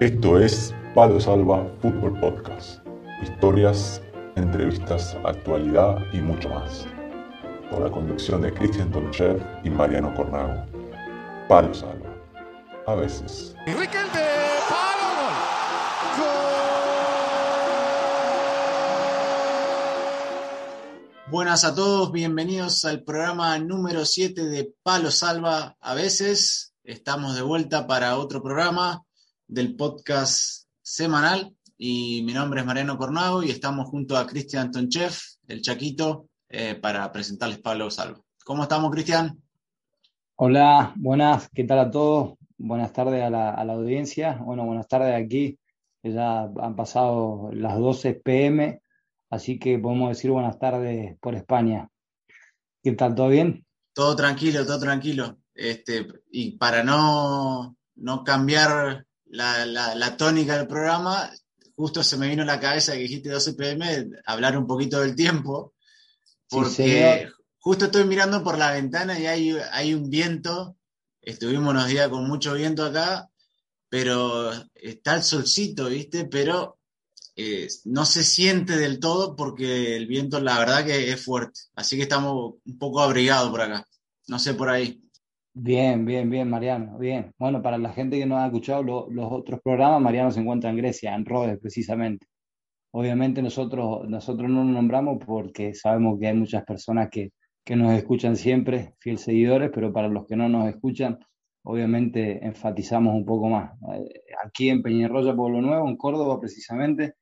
Esto es Palo Salva Fútbol Podcast. Historias, entrevistas, actualidad y mucho más. Con la conducción de Cristian Tonchev y Mariano Cornago. Palo Salva. A veces. Buenas a todos, bienvenidos al programa número 7 de Palo Salva. A veces estamos de vuelta para otro programa del podcast semanal y mi nombre es Mariano Cornago y estamos junto a Cristian Tonchev, el Chaquito, eh, para presentarles Palo Salva. ¿Cómo estamos, Cristian? Hola, buenas, ¿qué tal a todos? Buenas tardes a la, a la audiencia. Bueno, buenas tardes aquí, que ya han pasado las 12 pm Así que podemos decir buenas tardes por España. ¿Qué tal? ¿Todo bien? Todo tranquilo, todo tranquilo. Este, y para no, no cambiar la, la, tónica del programa, justo se me vino a la cabeza que dijiste 12 pm, hablar un poquito del tiempo, porque justo estoy mirando por la ventana y hay, hay un viento, estuvimos unos días con mucho viento acá, pero está el solcito, ¿viste? Pero eh, no se siente del todo porque el viento la verdad que es fuerte. Así que estamos un poco abrigados por acá. No sé por ahí. Bien, bien, bien, Mariano, bien. Bueno, para la gente que no ha escuchado los otros programas, Mariano se encuentra en Grecia, en Rhodes precisamente. Obviamente nosotros, nosotros no nos nombramos porque sabemos que hay muchas personas que, que nos escuchan siempre, fieles seguidores, pero para los que no nos escuchan, obviamente enfatizamos un poco más. Eh, aquí en Peñarroya, Pueblo Nuevo, en Córdoba precisamente,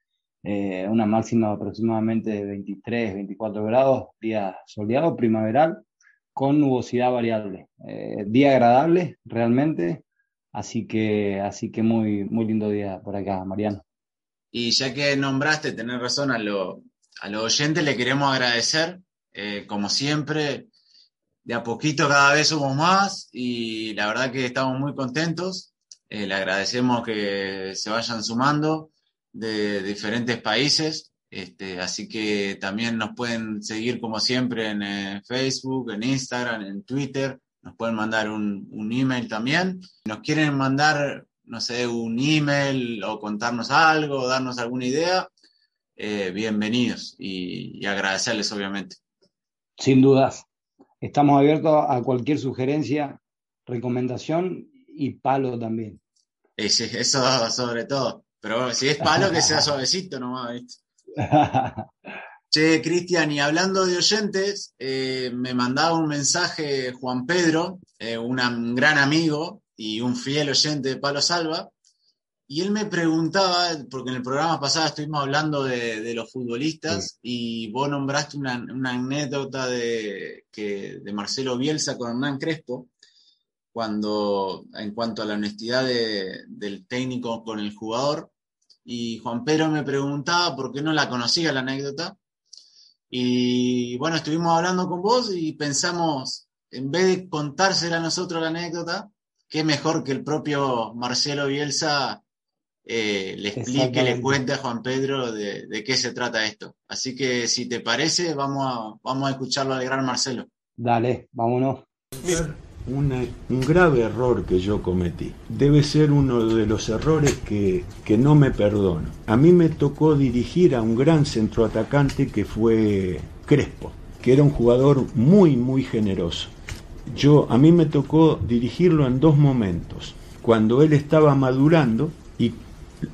eh, una máxima aproximadamente de 23, 24 grados, día soleado, primaveral, con nubosidad variable. Eh, día agradable realmente, así que, así que muy, muy lindo día por acá, Mariano. Y ya que nombraste, tener razón, a, a los oyentes le queremos agradecer, eh, como siempre, de a poquito cada vez somos más y la verdad que estamos muy contentos. le agradecemos que se vayan sumando de diferentes países. Este, así que también nos pueden seguir como siempre en eh, Facebook, en Instagram, en Twitter. Nos pueden mandar un, un email también. Nos quieren mandar, no sé, un email o contarnos algo, o darnos alguna idea. Eh, bienvenidos y, agradecerles obviamente. Sin dudas. Estamos abiertos a cualquier sugerencia, recomendación y palo también. eso sobre todo. Pero si es palo, que sea suavecito nomás, ¿viste? Che, Cristian, y hablando de oyentes, eh, me mandaba un mensaje Juan Pedro, eh, un gran amigo y un fiel oyente de Palo Salva, y él me preguntaba, porque en el programa pasado estuvimos hablando de, los futbolistas y vos nombraste una, anécdota de, que, de Marcelo Bielsa con Hernán Crespo, cuando en cuanto a la honestidad del técnico con el jugador, y Juan Pedro me preguntaba por qué no la conocía la anécdota. Y bueno, estuvimos hablando con vos y pensamos, en vez de contársela a nosotros la anécdota, qué mejor que el propio Marcelo Bielsa eh, le explique, le cuente a Juan Pedro de, qué se trata esto. Así que si te parece, vamos a, vamos a escucharlo al gran Marcelo. Dale, vámonos un grave error que yo cometí. Debe ser uno de los errores que, que no me perdono. A mí me tocó dirigir a un gran centroatacante que fue Crespo, que era un jugador muy, muy generoso. Yo, a mí me tocó dirigirlo en dos momentos. Cuando él estaba madurando y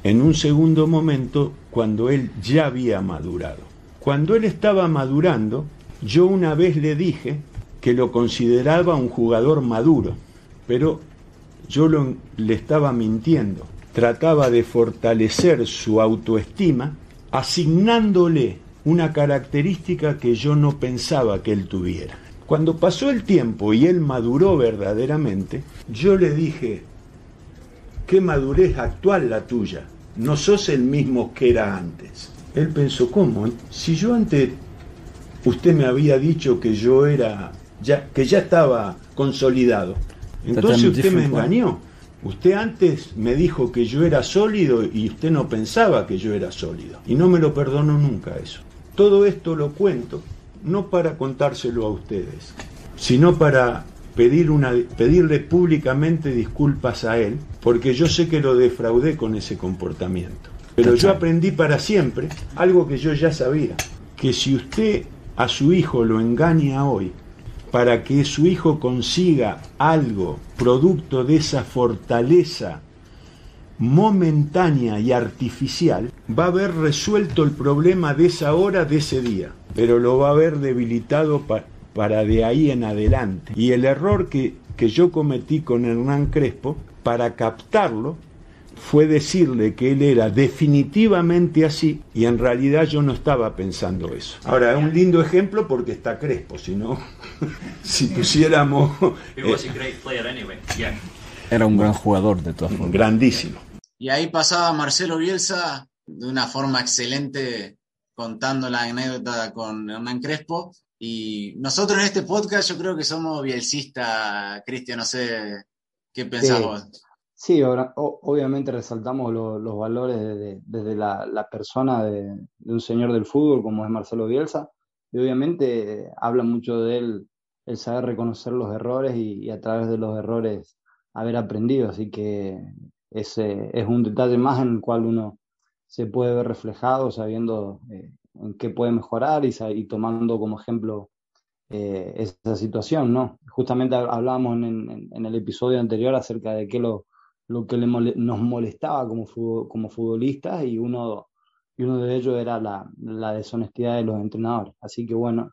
en un segundo momento cuando él ya había madurado. Cuando él estaba madurando, yo una vez le dije que lo consideraba un jugador maduro, pero yo le estaba mintiendo. Trataba de fortalecer su autoestima asignándole una característica que yo no pensaba que él tuviera. Cuando pasó el tiempo y él maduró verdaderamente, yo le dije, qué madurez actual la tuya, no sos el mismo que era antes. Él pensó, ¿cómo? Si yo antes, usted me había dicho que yo era ya, que ya estaba consolidado. Entonces usted me engañó. Usted antes me dijo que yo era sólido y usted no pensaba que yo era sólido. Y no me lo perdonó nunca eso. Todo esto lo cuento no para contárselo a ustedes, sino para pedir una, pedirle públicamente disculpas a él porque yo sé que lo defraudé con ese comportamiento. Pero yo aprendí para siempre algo que yo ya sabía, que si usted a su hijo lo engaña hoy, para que su hijo consiga algo producto de esa fortaleza momentánea y artificial, va a haber resuelto el problema de esa hora, de ese día, pero lo va a haber debilitado para de ahí en adelante. Y el error que, que yo cometí con Hernán Crespo, para captarlo, fue decirle que él era definitivamente así y en realidad yo no estaba pensando eso. Ahora, es un lindo ejemplo porque está Crespo, si no, si pusiéramos... Eh, era un gran jugador de todas formas. Grandísimo. Y ahí pasaba Marcelo Bielsa de una forma excelente contando la anécdota con Hernán Crespo. Y nosotros en este podcast yo creo que somos bielsistas, Cristian, no sé qué pensamos. Sí, obviamente resaltamos los valores desde la, persona de, un señor del fútbol como es Marcelo Bielsa, y obviamente eh, habla mucho de él el saber reconocer los errores y, a través de los errores haber aprendido, así que ese es un detalle más en el cual uno se puede ver reflejado sabiendo eh, en qué puede mejorar y, tomando como ejemplo eh, esa situación, ¿no? Justamente hablábamos en, en, el episodio anterior acerca de qué lo lo que nos molestaba como, futbolistas y uno, y de ellos era la, deshonestidad de los entrenadores. Así que bueno,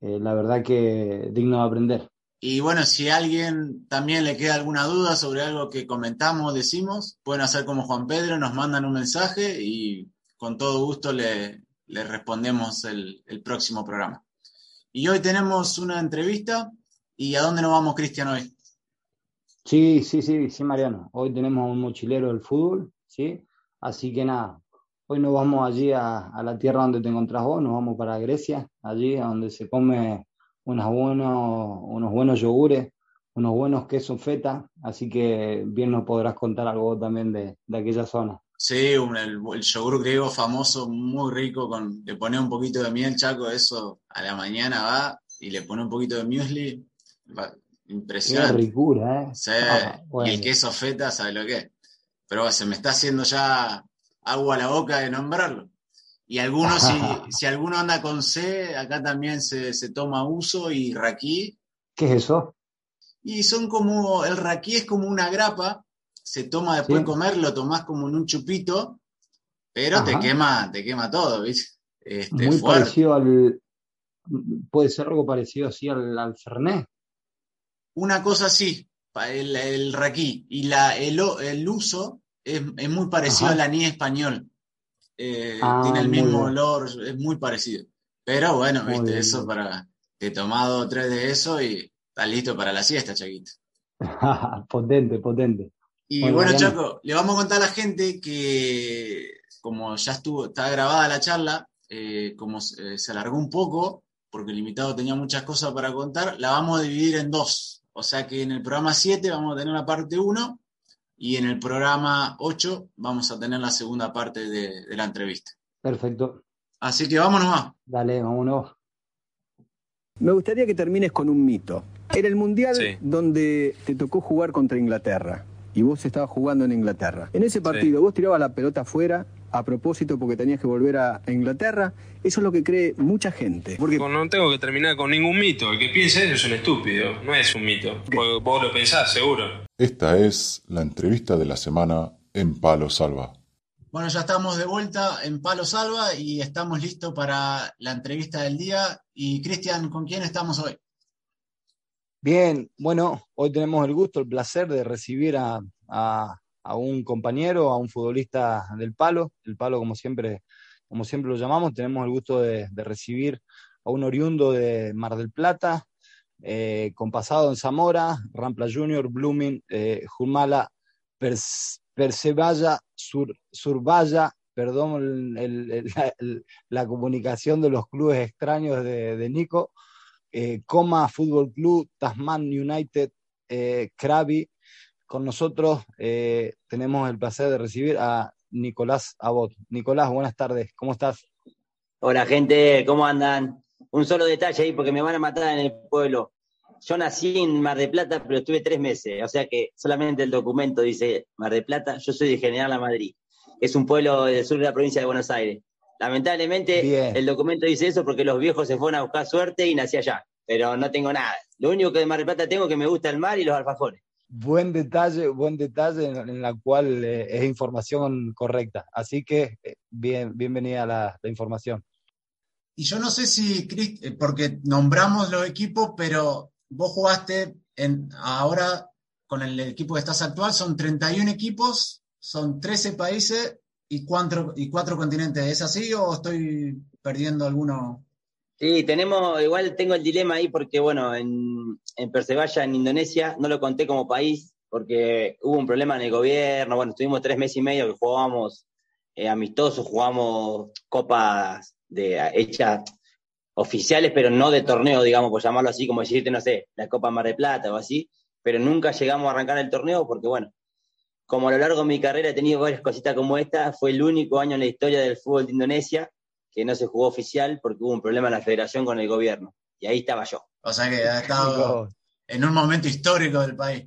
eh, la verdad que digno de aprender. Y bueno, si a alguien también le queda alguna duda sobre algo que comentamos, decimos, pueden hacer como Juan Pedro, nos mandan un mensaje y con todo gusto le, le respondemos el, el próximo programa. Y hoy tenemos una entrevista. ¿Y a dónde nos vamos, Cristian, hoy? Sí, sí, sí, sí, Mariano. Hoy tenemos un mochilero del fútbol, ¿sí? Así que nada, hoy nos vamos allí a, la tierra donde te encontrás vos, nos vamos para Grecia, allí donde se come unos buenos, unos buenos yogures, unos buenos quesos feta, así que bien nos podrás contar algo también de, aquella zona. Sí, el, yogur griego famoso, muy rico, con, le pone un poquito de miel, Chaco, eso a la mañana va y le pone un poquito de muesli, Impresionante. Qué ricura, ¿eh? Sí, ah, y el queso feta, ¿sabe lo que es? Pero se me está haciendo ya agua a la boca de nombrarlo. Y algunos, si, si alguno anda con C, acá también se, se toma uso y raquí. ¿Qué es eso? Y son como, el raquí es como una grapa, se toma después de comer, lo tomás como en un chupito, pero te quema, te quema todo, ¿viste? Este, Muy parecido al, puede ser algo parecido así al, al Fernet una cosa así, el, el raquí, y la, el, el uso es, muy parecido al aní español. Eh, ah, tiene el mismo olor, es muy parecido. Pero bueno, viste, eso para. Te he tomado tres de eso y estás listo para la siesta, Chaquito. potente, potente. Y bueno, Chaco, le vamos a contar a la gente que, como ya estuvo, está grabada la charla, eh, como eh, se alargó un poco, porque el invitado tenía muchas cosas para contar, la vamos a dividir en dos. O sea que en el programa 7 vamos a tener la parte 1 y en el programa 8 vamos a tener la segunda parte de, la entrevista. Perfecto. Así que vámonos más. Dale, vámonos. Me gustaría que termines con un mito. Era el mundial donde te tocó jugar contra Inglaterra y vos estabas jugando en Inglaterra. En ese partido vos tirabas la pelota afuera a propósito porque tenías que volver a, Inglaterra. Eso es lo que cree mucha gente. Porque no tengo que terminar con ningún mito. El que piense eso es un estúpido, no es un mito. vos lo pensás, seguro. Esta es la entrevista de la semana en Palo Salva. Bueno, ya estamos de vuelta en Palo Salva y estamos listos para la entrevista del día. Y Cristian, ¿con quién estamos hoy? Bien, bueno, hoy tenemos el gusto, el placer de recibir a a un compañero, a un futbolista del palo, el palo como siempre, como siempre lo llamamos, tenemos el gusto de, recibir a un oriundo de Mar del Plata, eh, con pasado en Zamora, Rampla Junior, Blooming, eh, Jumala, Persevalla, Sur, Survalla, perdón la, comunicación de los clubes extraños de, Nico, eh, Coma Fútbol Club, Tasman United, Krabi, con nosotros eh, tenemos el placer de recibir a Nicolás Abot. Nicolás, buenas tardes, ¿cómo estás? Hola gente, ¿cómo andan? Un solo detalle ahí porque me van a matar en el pueblo. yo nací en Mar de Plata, pero estuve tres meses, o sea que solamente el documento dice Mar de Plata, yo soy de General La Madrid, es un pueblo del sur de la provincia de Buenos Aires. Lamentablemente el documento dice eso porque los viejos se fueron a buscar suerte y nací allá, pero no tengo nada. Lo único que de Mar del Plata tengo es que me gusta el mar y los alfajores. Buen detalle, buen detalle en, la cual eh, es información correcta. Así que eh, bien, bienvenida la, la información. Y yo no sé si, eh, porque nombramos los equipos, pero vos jugaste en, ahora con el equipo que estás actual, son 31 equipos, son 13 países y cuatro, y cuatro continentes. ¿Es así o estoy perdiendo alguno? Sí, tenemos, igual tengo el dilema ahí porque, bueno, en, en Persevalla, en Indonesia, no lo conté como país porque hubo un problema en el gobierno. Bueno, estuvimos tres meses y medio que jugábamos eh, amistosos, jugamos copas de, hechas oficiales, pero no de torneo, digamos, por llamarlo así, como decirte, no sé, la Copa Mar de Plata o así, pero nunca llegamos a arrancar el torneo porque, bueno, como a lo largo de mi carrera he tenido varias cositas como esta, fue el único año en la historia del fútbol de Indonesia que no se jugó oficial porque hubo un problema en la federación con el gobierno. Y ahí estaba yo. O sea que ha estado en un momento histórico del país.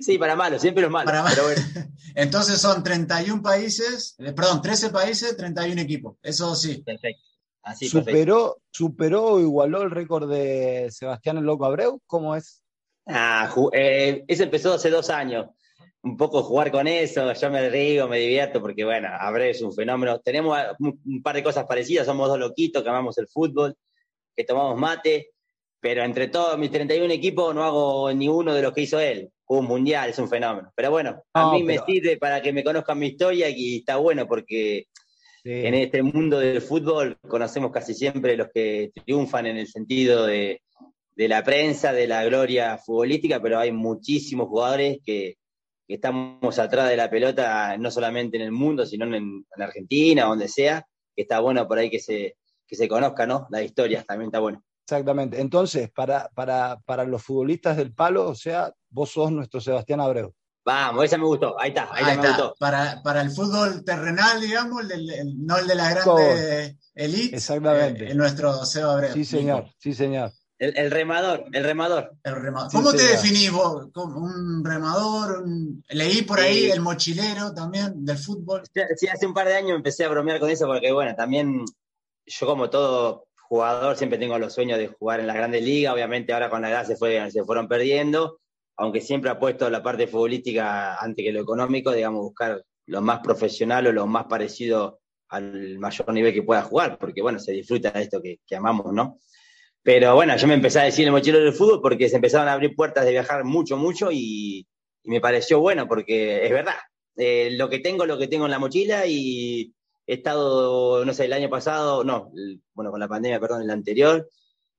Sí, para malo, siempre es malo. Para malo. Entonces son 31 países, eh, perdón, 13 países, 31 equipos. Eso sí. Perfecto. Así, superó, superó o igualó el récord de Sebastián el Loco Abreu. ¿Cómo es? Ah, eh, eso empezó hace dos años un poco jugar con eso, yo me río, me divierto, porque bueno, Abreu es un fenómeno. Tenemos un par de cosas parecidas, somos dos loquitos que amamos el fútbol, que tomamos mate, pero entre todos mis 31 equipos no hago ni uno de los que hizo él. Un mundial, es un fenómeno. Pero bueno, a mí me sirve para que me conozcan mi historia y está bueno porque en este mundo del fútbol conocemos casi siempre los que triunfan en el sentido de, de la prensa, de la gloria futbolística, pero hay muchísimos jugadores que, que estamos atrás de la pelota, no solamente en el mundo, sino en, en Argentina, donde sea, que está bueno por ahí que se, que se conozca, ¿no? La historia también está bueno. Exactamente. Entonces, para, para, para los futbolistas del palo, o sea, vos sos nuestro Sebastián Abreu. Vamos, esa me gustó. Ahí está, ahí, me gustó. Para, para, el fútbol terrenal, digamos, no el de la grande elite. Exactamente. Eh, nuestro Seba Abreu. Sí, señor, sí, señor. El, remador, el remador. ¿Cómo te definís vos? ¿Un remador? Leí por ahí el mochilero también del fútbol. Sí, hace un par de años empecé a bromear con eso porque, bueno, también yo como todo jugador siempre tengo los sueños de jugar en la grandes ligas. Obviamente ahora con la edad se, fue, se fueron perdiendo, aunque siempre puesto la parte futbolística antes que lo económico, digamos, buscar lo más profesional o lo más parecido al mayor nivel que pueda jugar, porque, bueno, se disfruta de esto que, que amamos, ¿no? Pero bueno, yo me empecé a decir el mochilero del fútbol porque se empezaron a abrir puertas de viajar mucho, mucho y, me pareció bueno porque es verdad. Eh, lo que tengo, lo que tengo en la mochila y he estado, no sé, el año pasado, no, bueno, con la pandemia, perdón, el anterior,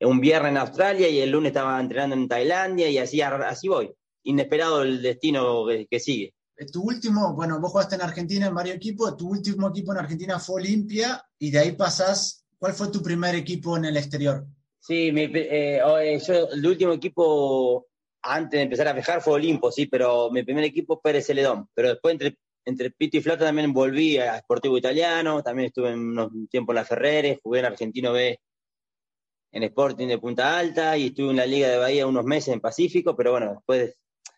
un viernes en Australia y el lunes estaba entrenando en Tailandia y así, así voy. Inesperado el destino que, sigue. Eh, tu último, bueno, vos jugaste en Argentina en varios equipos, tu último equipo en Argentina fue Olimpia y de ahí pasás, ¿cuál fue tu primer equipo en el exterior? Sí, mi, eh, eh, yo, el último equipo antes de empezar a viajar fue Olimpo, sí, pero mi primer equipo Pérez Celedón. Pero después entre, entre Pito y Flota también volví a Sportivo Italiano, también estuve un tiempo en la Ferreres, jugué en Argentino B en Sporting de Punta Alta y estuve en la Liga de Bahía unos meses en Pacífico, pero bueno, después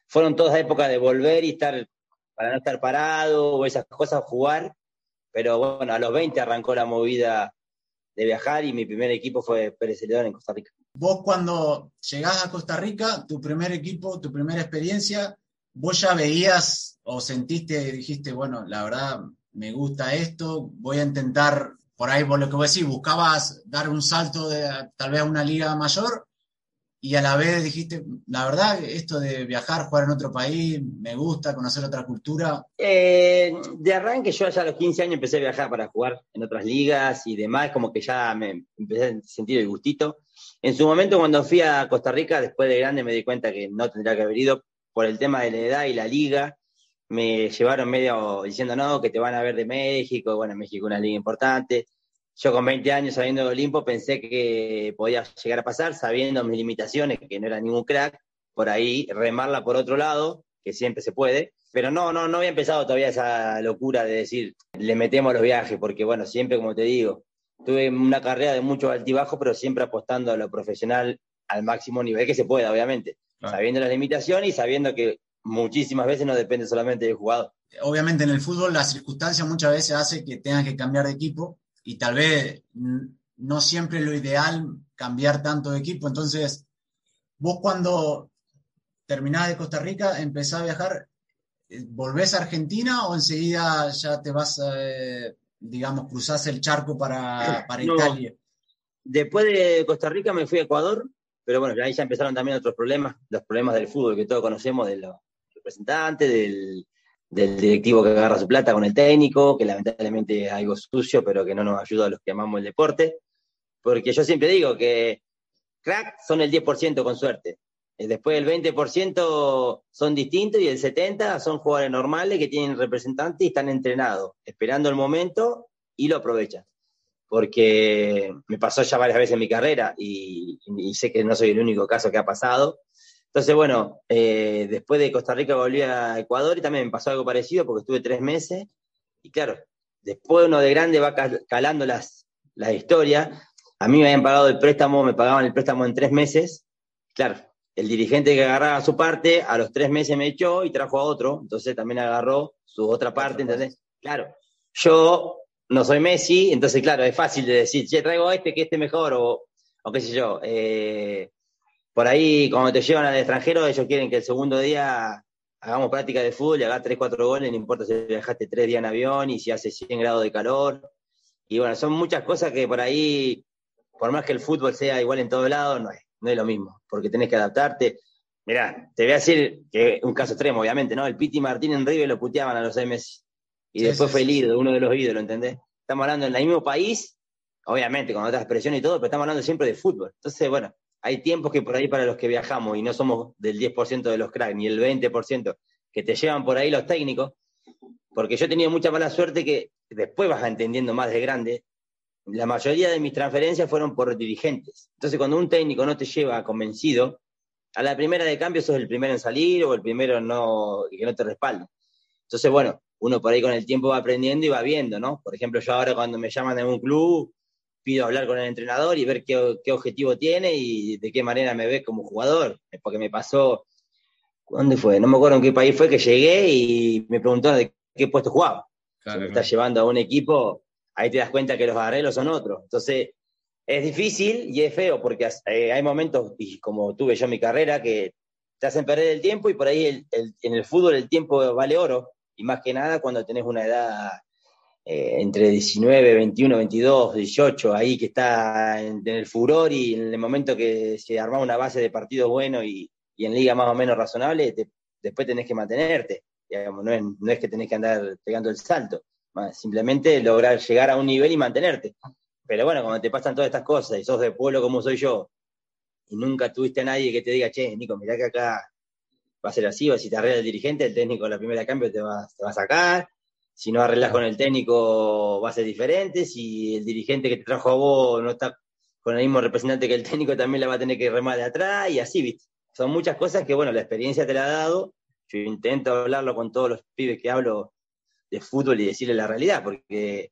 fueron todas épocas de volver y estar, para no estar parado o esas cosas, jugar. Pero bueno, a los 20 arrancó la movida de viajar y mi primer equipo fue Pérez Celedón en Costa Rica. Vos cuando llegás a Costa Rica, tu primer equipo, tu primera experiencia, vos ya veías o sentiste, dijiste, bueno, la verdad me gusta esto, voy a intentar, por ahí por lo que vos decís, buscabas dar un salto de tal vez a una liga mayor y a la vez dijiste, la verdad, esto de viajar, jugar en otro país, me gusta, conocer otra cultura. Eh, de arranque yo ya a los 15 años empecé a viajar para jugar en otras ligas y demás, como que ya me empecé a sentir el gustito. En su momento cuando fui a Costa Rica, después de grande me di cuenta que no tendría que haber ido por el tema de la edad y la liga. Me llevaron medio diciendo, no, que te van a ver de México, bueno, México es una liga importante yo con 20 años sabiendo de Olimpo pensé que podía llegar a pasar, sabiendo mis limitaciones, que no era ningún crack, por ahí remarla por otro lado, que siempre se puede. Pero no, no, no había empezado todavía esa locura de decir, le metemos los viajes, porque bueno, siempre como te digo, tuve una carrera de mucho altibajo, pero siempre apostando a lo profesional al máximo nivel que se pueda, obviamente. Sabiendo las limitaciones y sabiendo que muchísimas veces no depende solamente del jugador. Obviamente en el fútbol las circunstancias muchas veces hacen que tengas que cambiar de equipo y tal vez no siempre es lo ideal cambiar tanto de equipo. Entonces, vos cuando terminás de Costa Rica, empezás a viajar, eh, ¿volvés a Argentina o enseguida ya te vas, eh, digamos, cruzás el charco para, para Italia? Después de Costa Rica me fui a Ecuador, pero bueno, ahí ya empezaron también otros problemas, los problemas del fútbol que todos conocemos, de los representantes, del, del directivo que agarra su plata con el técnico, que lamentablemente es algo sucio, pero que no nos ayuda a los que amamos el deporte. Porque yo siempre digo que crack son el 10% con suerte. Eh, después el 20% son distintos y el 70% son jugadores normales que tienen representantes y están entrenados, esperando el momento y lo aprovechan porque me pasó ya varias veces en mi carrera y, sé que no soy el único caso que ha pasado. Entonces, bueno, eh, después de Costa Rica volví a Ecuador y también me pasó algo parecido porque estuve tres meses y claro, después uno de grande va calando las, las historias. A mí me habían pagado el préstamo, me pagaban el préstamo en tres meses. Claro, el dirigente que agarraba su parte, a los tres meses me echó y trajo a otro, entonces también agarró su otra parte, ¿entendés? Claro, yo no soy Messi, entonces, claro, es fácil de decir, che, traigo a este que esté mejor, o, o qué sé yo. Eh, por ahí, cuando te llevan al extranjero, ellos quieren que el segundo día hagamos práctica de fútbol y hagas 3, 4 goles, no importa si viajaste 3 días en avión y si hace 100 grados de calor. Y bueno, son muchas cosas que por ahí, por más que el fútbol sea igual en todos lados, no es, no es lo mismo, porque tenés que adaptarte. Mirá, te voy a decir que un caso extremo, obviamente, ¿no? El Piti Martín en River lo puteaban a los Messi y después fue el ídolo, uno de los ídolos, ¿entendés? Estamos hablando en el mismo país, obviamente con otras expresiones y todo, pero estamos hablando siempre de fútbol. Entonces, bueno, hay tiempos que por ahí para los que viajamos y no somos del 10% de los cracks, ni el 20% que te llevan por ahí los técnicos, porque yo he tenido mucha mala suerte que después vas entendiendo más de grande, la mayoría de mis transferencias fueron por dirigentes. Entonces, cuando un técnico no te lleva convencido, a la primera de cambio sos el primero en salir o el primero no, que no te respalda. Entonces, bueno, uno por ahí con el tiempo va aprendiendo y va viendo, ¿no? Por ejemplo, yo ahora cuando me llaman de un club, pido hablar con el entrenador y ver qué, objetivo tiene y de qué manera me ve como jugador. Porque me pasó, ¿dónde fue? No me acuerdo en qué país fue que llegué y me preguntó de qué puesto jugaba. Claro, si me estás llevando a un equipo, ahí te das cuenta que los arreglos son otros. Entonces, es difícil y es feo porque eh, hay momentos, y como tuve yo en mi carrera, que te hacen perder el tiempo y por ahí en el fútbol el tiempo vale oro y más que nada cuando tenés una edad eh, entre 19, 21, 22, 18, ahí que está en, el furor y en el momento que se arma una base de partido bueno y, en liga más o menos razonable, después tenés que mantenerte. No, es, que tenés que andar pegando el salto, simplemente lograr llegar a un nivel y mantenerte. Pero bueno, cuando te pasan todas estas cosas y sos de pueblo como soy yo, y nunca tuviste a nadie que te diga, che, Nico, mirá que acá va a ser así, o si te arregla el dirigente, el técnico la primera cambio te va, te va a sacar, si no arreglas con el técnico va a ser diferente, si el dirigente que te trajo a vos no está con el mismo representante que el técnico, también la va a tener que remar de atrás, y así, ¿viste? Son muchas cosas que, bueno, la experiencia te la ha dado, yo intento hablarlo con todos los pibes que hablo de fútbol y decirle la realidad, porque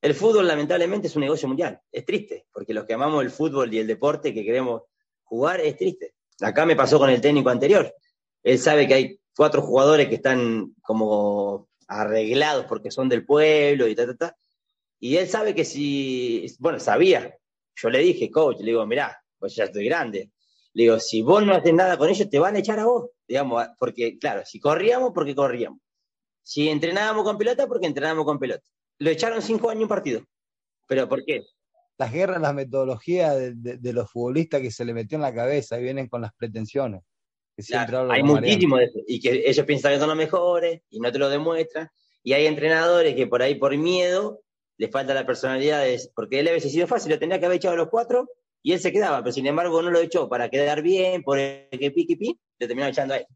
el fútbol lamentablemente es un negocio mundial, es triste, porque los que amamos el fútbol y el deporte que queremos jugar es triste. Acá me pasó con el técnico anterior, él sabe que hay cuatro jugadores que están como arreglados porque son del pueblo y ta, ta, ta. Y él sabe que si, bueno, sabía. Yo le dije, coach, le digo, mirá, pues ya estoy grande. Le digo, si vos no haces nada con ellos, te van a echar a vos. Digamos, porque, claro, si corríamos, porque corríamos. Si entrenábamos con pelota, porque entrenábamos con pelota. Lo echaron cinco años un partido. ¿Pero por qué? Las guerras, las metodologías de los futbolistas que se le metió en la cabeza y vienen con las pretensiones hay muchísimo de eso. Y que ellos piensan que son los mejores y no te lo demuestran. Y hay entrenadores que por ahí, por miedo, les falta la personalidad. porque él veces sido fácil, lo tenía que haber echado a los cuatro y él se quedaba, pero sin embargo no lo echó para quedar bien, por el que piqui pi, le terminó echando a él.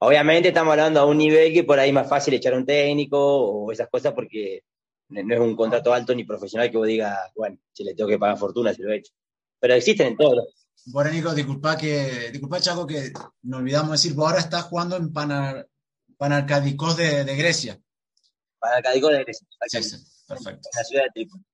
Obviamente estamos hablando a un nivel que por ahí es más fácil echar a un técnico o esas cosas porque no es un contrato alto ni profesional que vos digas, bueno, si le tengo que pagar fortuna si lo he hecho. Pero existen en todos los, bueno, Nico, disculpa que, disculpa Chaco que nos olvidamos decir, vos ahora estás jugando en Panar, Panarcadicos de, de Grecia. Panarcadicos de Grecia. Sí, sí, perfecto. En la ciudad de Trípoli.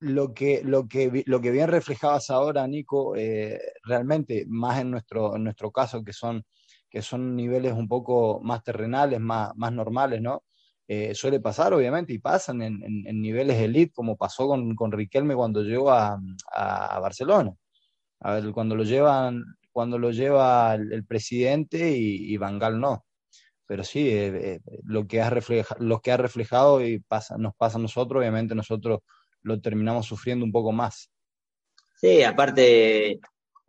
lo que, lo que, lo que bien reflejabas ahora, Nico, eh, realmente, más en nuestro, en nuestro caso, que son, que son niveles un poco más terrenales, más, más normales, ¿no? Eh, suele pasar, obviamente, y pasan en, niveles elite, como pasó con, con Riquelme cuando llegó a, a, Barcelona. A ver, cuando lo llevan, cuando lo lleva el, presidente y, y Bangal no. Pero sí, eh, lo, que ha reflejado, lo que ha reflejado y pasa, nos pasa a nosotros, obviamente nosotros lo terminamos sufriendo un poco más. Sí, aparte,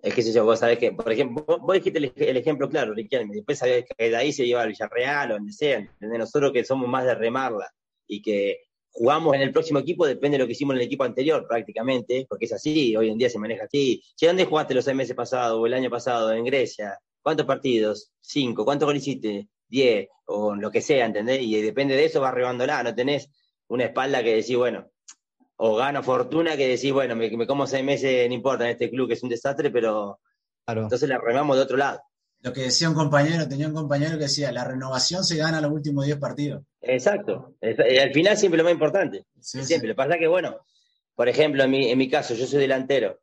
es que yo, vos sabés que, por ejemplo, vos, dijiste el, ejemplo claro, Riquelme, después sabés que de ahí se lleva al Villarreal o donde sea, nosotros que somos más de remarla y que jugamos en el próximo equipo depende de lo que hicimos en el equipo anterior prácticamente, porque es así, hoy en día se maneja así. Che, ¿dónde jugaste los seis meses pasados o el año pasado en Grecia? ¿Cuántos partidos? Cinco. ¿Cuántos goles hiciste? Diez, o lo que sea, ¿entendés? Y depende de eso vas rebándola, no tenés una espalda que decís, bueno, o gano fortuna que decís, bueno, me, me, como seis meses, no importa, en este club que es un desastre, pero entonces la remamos de otro lado. Lo que decía un compañero, tenía un compañero que decía, la renovación se gana los últimos 10 partidos. Exacto, al final siempre lo más importante. siempre, lo que pasa que, bueno, por ejemplo, en mi, en mi caso, yo soy delantero.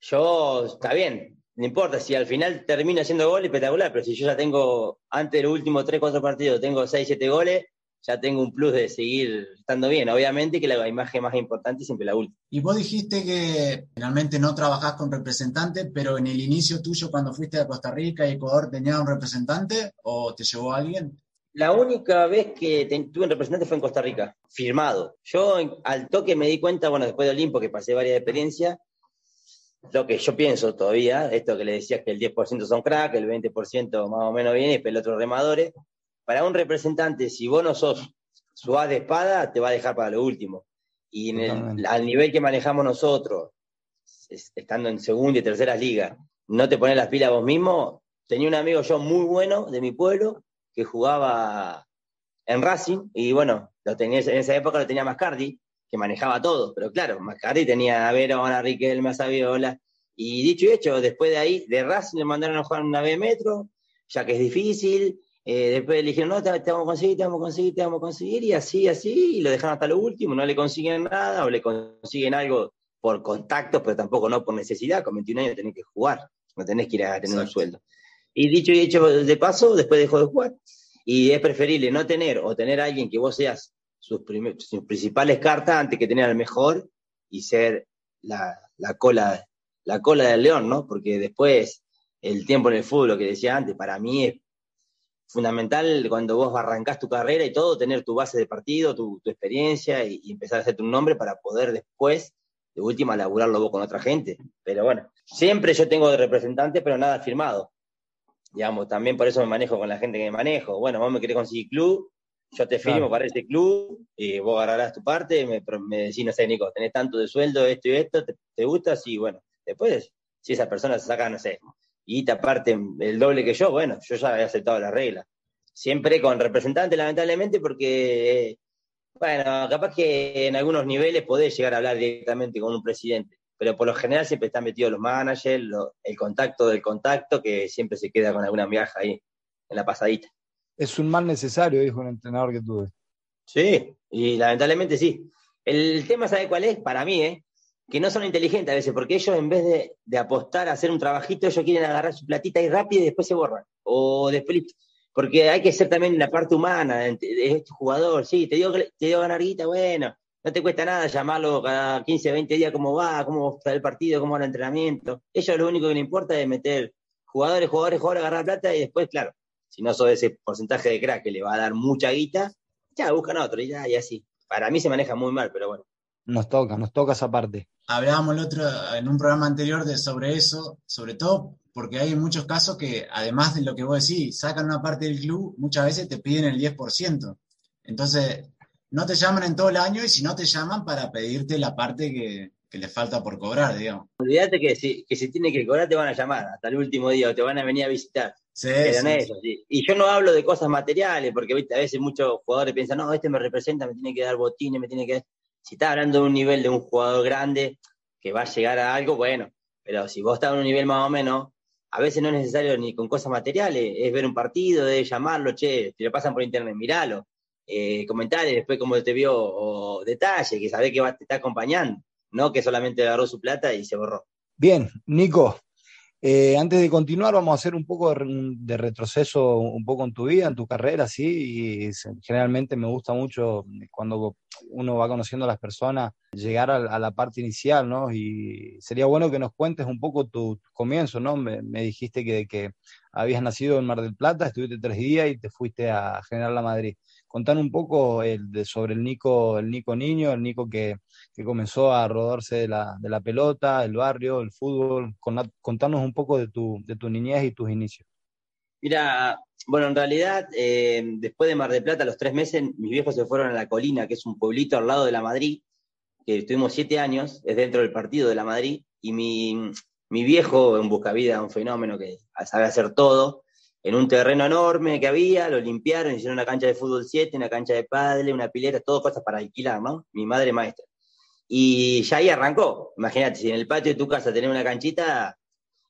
Yo, está bien, no importa, si al final termino haciendo goles, espectacular, pero si yo ya tengo, antes de los últimos 3, 4 partidos, tengo 6, 7 goles, ya tengo un plus de seguir estando bien. Obviamente que la imagen más importante es siempre la última. Y vos dijiste que finalmente no trabajás con representantes, pero en el inicio tuyo, cuando fuiste a Costa Rica y Ecuador, ¿tenías un representante o te llevó alguien? La única vez que tuve un representante fue en Costa Rica, firmado. Yo al toque me di cuenta, bueno, después de Olimpo, que pasé varias experiencias, lo que yo pienso todavía, esto que le decías que el 10% son crack, el 20% más o menos viene, y el otro remadores, para un representante, si vos no sos su de espada, te va a dejar para lo último. Y en al nivel que manejamos nosotros, estando en segunda y tercera liga, no te pones las pilas vos mismo. Tenía un amigo yo muy bueno de mi pueblo que jugaba en Racing y bueno, lo tenía, en esa época lo tenía Mascardi, que manejaba todo, pero claro, Mascardi tenía a Verona, a Riquelme, a Saviola, y dicho y hecho, después de ahí, de Racing le mandaron a jugar una B Metro, ya que es difícil, eh, después le dijeron, no, te, vamos a conseguir, te vamos a conseguir, te vamos a conseguir, y así, así, y lo dejaron hasta lo último, no le consiguen nada, o le consiguen algo por contacto, pero tampoco no por necesidad, con 21 años tenés que jugar, no tenés que ir a tener un sueldo. Y dicho y hecho de paso, después dejó de jugar. Y es preferible no tener o tener a alguien que vos seas sus, sus principales cartas antes que tener al mejor y ser la, la, cola, la cola del león, ¿no? Porque después el tiempo en el fútbol, lo que decía antes, para mí es fundamental cuando vos arrancás tu carrera y todo, tener tu base de partido, tu, experiencia y, empezar a hacerte un nombre para poder después, de última, laburarlo vos con otra gente. Pero bueno, siempre yo tengo de representante, pero nada firmado. Digamos, también por eso me manejo con la gente que me manejo. Bueno, vos me querés conseguir club, yo te firmo para ese club, y vos agarrarás tu parte, me, me decís, no sé, Nico, tenés tanto de sueldo, esto y esto, ¿te, te gusta? Sí, bueno, después, si esa persona se saca, no sé, y te aparte el doble que yo, bueno, yo ya he aceptado la regla. Siempre con representante, lamentablemente, porque, bueno, capaz que en algunos niveles podés llegar a hablar directamente con un presidente, pero por lo general siempre están metidos los managers, el contacto del contacto, que siempre se queda con alguna viaja ahí, en la pasadita. Es un mal necesario, dijo un entrenador que tuve. Sí, y lamentablemente sí. El tema, ¿sabe cuál es? Para mí, ¿eh? Que no son inteligentes a veces, porque ellos en vez de, apostar a hacer un trabajito, ellos quieren agarrar su platita y rápido y después se borran. O después, porque hay que ser también la parte humana de, este jugador, sí, te dio, te dio ganar guita, bueno, no te cuesta nada llamarlo cada 15, 20 días cómo va, cómo está el partido, cómo va el entrenamiento. Ellos lo único que les importa es meter jugadores, jugadores, jugadores, agarrar plata y después, claro, si no sos ese porcentaje de crack que le va a dar mucha guita, ya buscan otro y ya, y así. Para mí se maneja muy mal, pero bueno. Nos toca, nos toca esa parte. Hablábamos el otro, en un programa anterior de, sobre eso, sobre todo porque hay muchos casos que, además de lo que vos decís, sacan una parte del club, muchas veces te piden el 10%. Entonces, no te llaman en todo el año y si no te llaman para pedirte la parte que, que les falta por cobrar, digamos. Olvídate que si, que si tiene que cobrar te van a llamar hasta el último día o te van a venir a visitar. Sí, sí, Y yo no hablo de cosas materiales, porque a veces muchos jugadores piensan, no, este me representa, me tiene que dar botines, me tiene que si estás hablando de un nivel de un jugador grande que va a llegar a algo, bueno, pero si vos estás en un nivel más o menos, a veces no es necesario ni con cosas materiales, es ver un partido, es llamarlo, che, te lo pasan por internet, miralo, eh, después cómo te vio, o detalle, que sabés que va, te está acompañando. no que solamente agarró su plata y se borró. Bien, Nico, eh, antes de continuar, vamos a hacer un poco de, retroceso un poco en tu vida, en tu carrera, sí, y generalmente me gusta mucho cuando uno va conociendo a las personas, llegar a, la parte inicial, ¿no? Y sería bueno que nos cuentes un poco tu, comienzo, ¿no? Me, dijiste que, que, habías nacido en Mar del Plata, estuviste tres días y te fuiste a General La Madrid. Contar un poco el, sobre el Nico, el Nico niño, el Nico que, comenzó a rodarse de la, pelota, el barrio, el fútbol. contanos un poco de tu, niñez y tus inicios. Mira, bueno, en realidad, eh, después de Mar del Plata, los tres meses, mis viejos se fueron a La Colina, que es un pueblito al lado de La Madrid, que estuvimos siete años, es dentro del partido de La Madrid, y mi, mi viejo, en Buscavida, un fenómeno que sabe hacer todo, en un terreno enorme que había, lo limpiaron, hicieron una cancha de fútbol 7, una cancha de pádel, una pileta, todo cosas para alquilar, ¿no? Mi madre maestra. Y ya ahí arrancó. Imagínate, si en el patio de tu casa tenés una canchita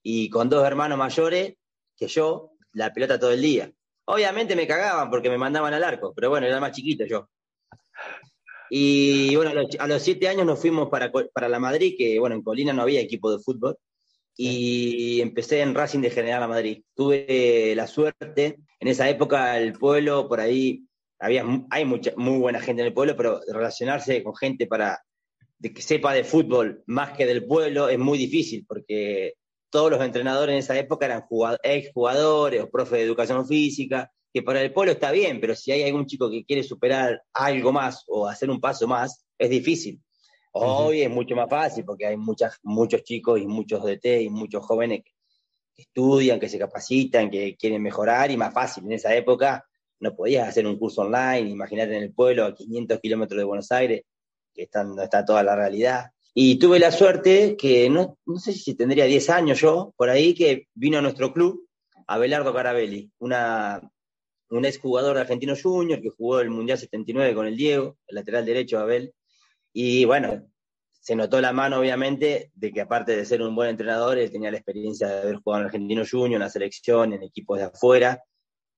y con dos hermanos mayores que yo, la pelota todo el día. Obviamente me cagaban porque me mandaban al arco, pero bueno, era más chiquito yo. Y bueno, a los, siete años nos fuimos para, para la Madrid, que bueno, en Colina no había equipo de fútbol, y empecé en Racing de General a Madrid. Tuve la suerte, en esa época el pueblo, por ahí, había, hay mucha, muy buena gente en el pueblo, pero relacionarse con gente para que sepa de fútbol más que del pueblo es muy difícil, porque todos los entrenadores en esa época eran ex jugadores o profes de educación física, que para el pueblo está bien, pero si hay algún chico que quiere superar algo más o hacer un paso más, es difícil. Hoy es mucho más fácil porque hay muchas, muchos chicos y muchos DT y muchos jóvenes que, estudian, que se capacitan, que quieren mejorar y más fácil. En esa época no podías hacer un curso online, imagínate en el pueblo a 500 kilómetros de Buenos Aires, que está, no está toda la realidad. Y tuve la suerte que no, no sé si tendría 10 años yo, por ahí, que vino a nuestro club Abelardo Carabelli, una, un exjugador de Argentino Junior que jugó el Mundial 79 con el Diego, el lateral derecho Abel. Y bueno, se notó la mano, obviamente, de que aparte de ser un buen entrenador, él tenía la experiencia de haber jugado en Argentino Junior, en la selección, en equipos de afuera,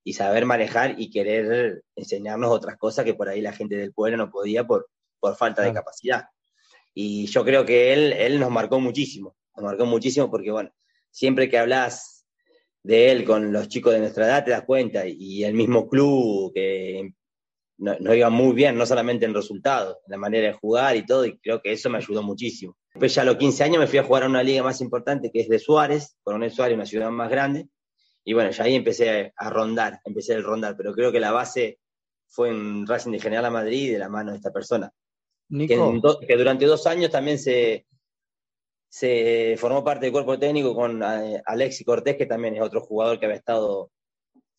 y saber manejar y querer enseñarnos otras cosas que por ahí la gente del pueblo no podía por, por falta de capacidad. Y yo creo que él, él nos marcó muchísimo, nos marcó muchísimo porque, bueno, siempre que hablas de él con los chicos de nuestra edad te das cuenta, y el mismo club que no iba muy bien, no solamente en resultados, en la manera de jugar y todo, y creo que eso me ayudó muchísimo. Después ya a los 15 años me fui a jugar a una liga más importante que es de Suárez, Coronel Suárez, una ciudad más grande, y bueno, ya ahí empecé a rondar, empecé a rondar, pero creo que la base fue en Racing de General a Madrid de la mano de esta persona. Que, durante dos años también se, se formó parte del cuerpo técnico con eh, Alexi Cortés, que también es otro jugador que había estado,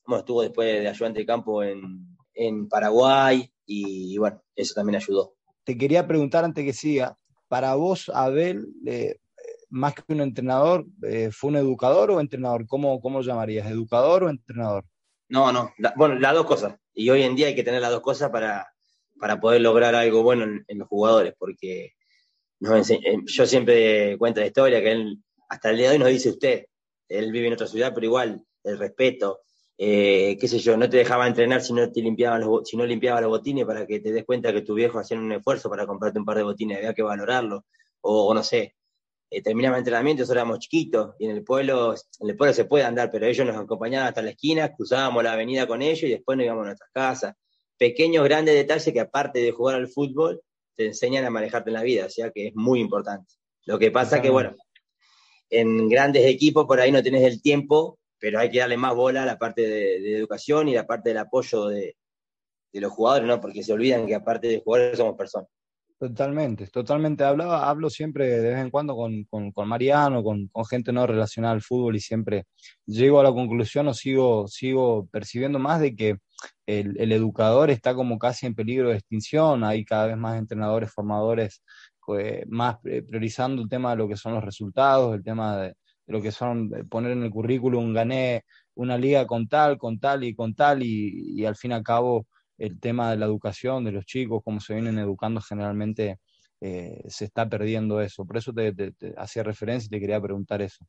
bueno, estuvo después de ayudante de campo en, en Paraguay y, bueno, eso también ayudó. Te quería preguntar antes que siga, para vos, Abel, eh, más que un entrenador, eh, ¿fue un educador o entrenador? ¿Cómo, ¿Cómo llamarías? ¿Educador o entrenador? No, no, bueno, las dos cosas. Y hoy en día hay que tener las dos cosas para, para poder lograr algo bueno en, los jugadores, porque eh, yo siempre cuento la historia que él, hasta el día de hoy nos dice usted, él vive en otra ciudad, pero igual, el respeto, eh, qué sé yo, no te dejaba entrenar si no te limpiaban los, si no limpiaba los botines para que te des cuenta que tu viejo hacía un esfuerzo para comprarte un par de botines, había que valorarlo, o, no sé, eh, terminaba el entrenamiento, nosotros éramos chiquitos, y en el pueblo, en el pueblo se puede andar, pero ellos nos acompañaban hasta la esquina, cruzábamos la avenida con ellos y después nos íbamos a nuestras casas. Pequeños, grandes detalles que aparte de jugar al fútbol, te enseñan a manejarte en la vida, o sea que es muy importante. Lo que pasa que, bueno, en grandes equipos por ahí no tienes el tiempo, pero hay que darle más bola a la parte de, educación y la parte del apoyo de, los jugadores, ¿no? Porque se olvidan que aparte de jugadores somos personas. Totalmente, totalmente. Hablaba, hablo siempre de vez en cuando con, con, Mariano, con, gente no relacionada al fútbol y siempre llego a la conclusión o sigo, sigo percibiendo más de que el, educador está como casi en peligro de extinción, hay cada vez más entrenadores, formadores, pues, más priorizando el tema de lo que son los resultados, el tema de, lo que son poner en el currículum, gané una liga con tal, con tal y con tal, y, al fin y al cabo el tema de la educación de los chicos, cómo se vienen educando generalmente, eh, se está perdiendo eso. Por eso te, hacía referencia y te quería preguntar eso.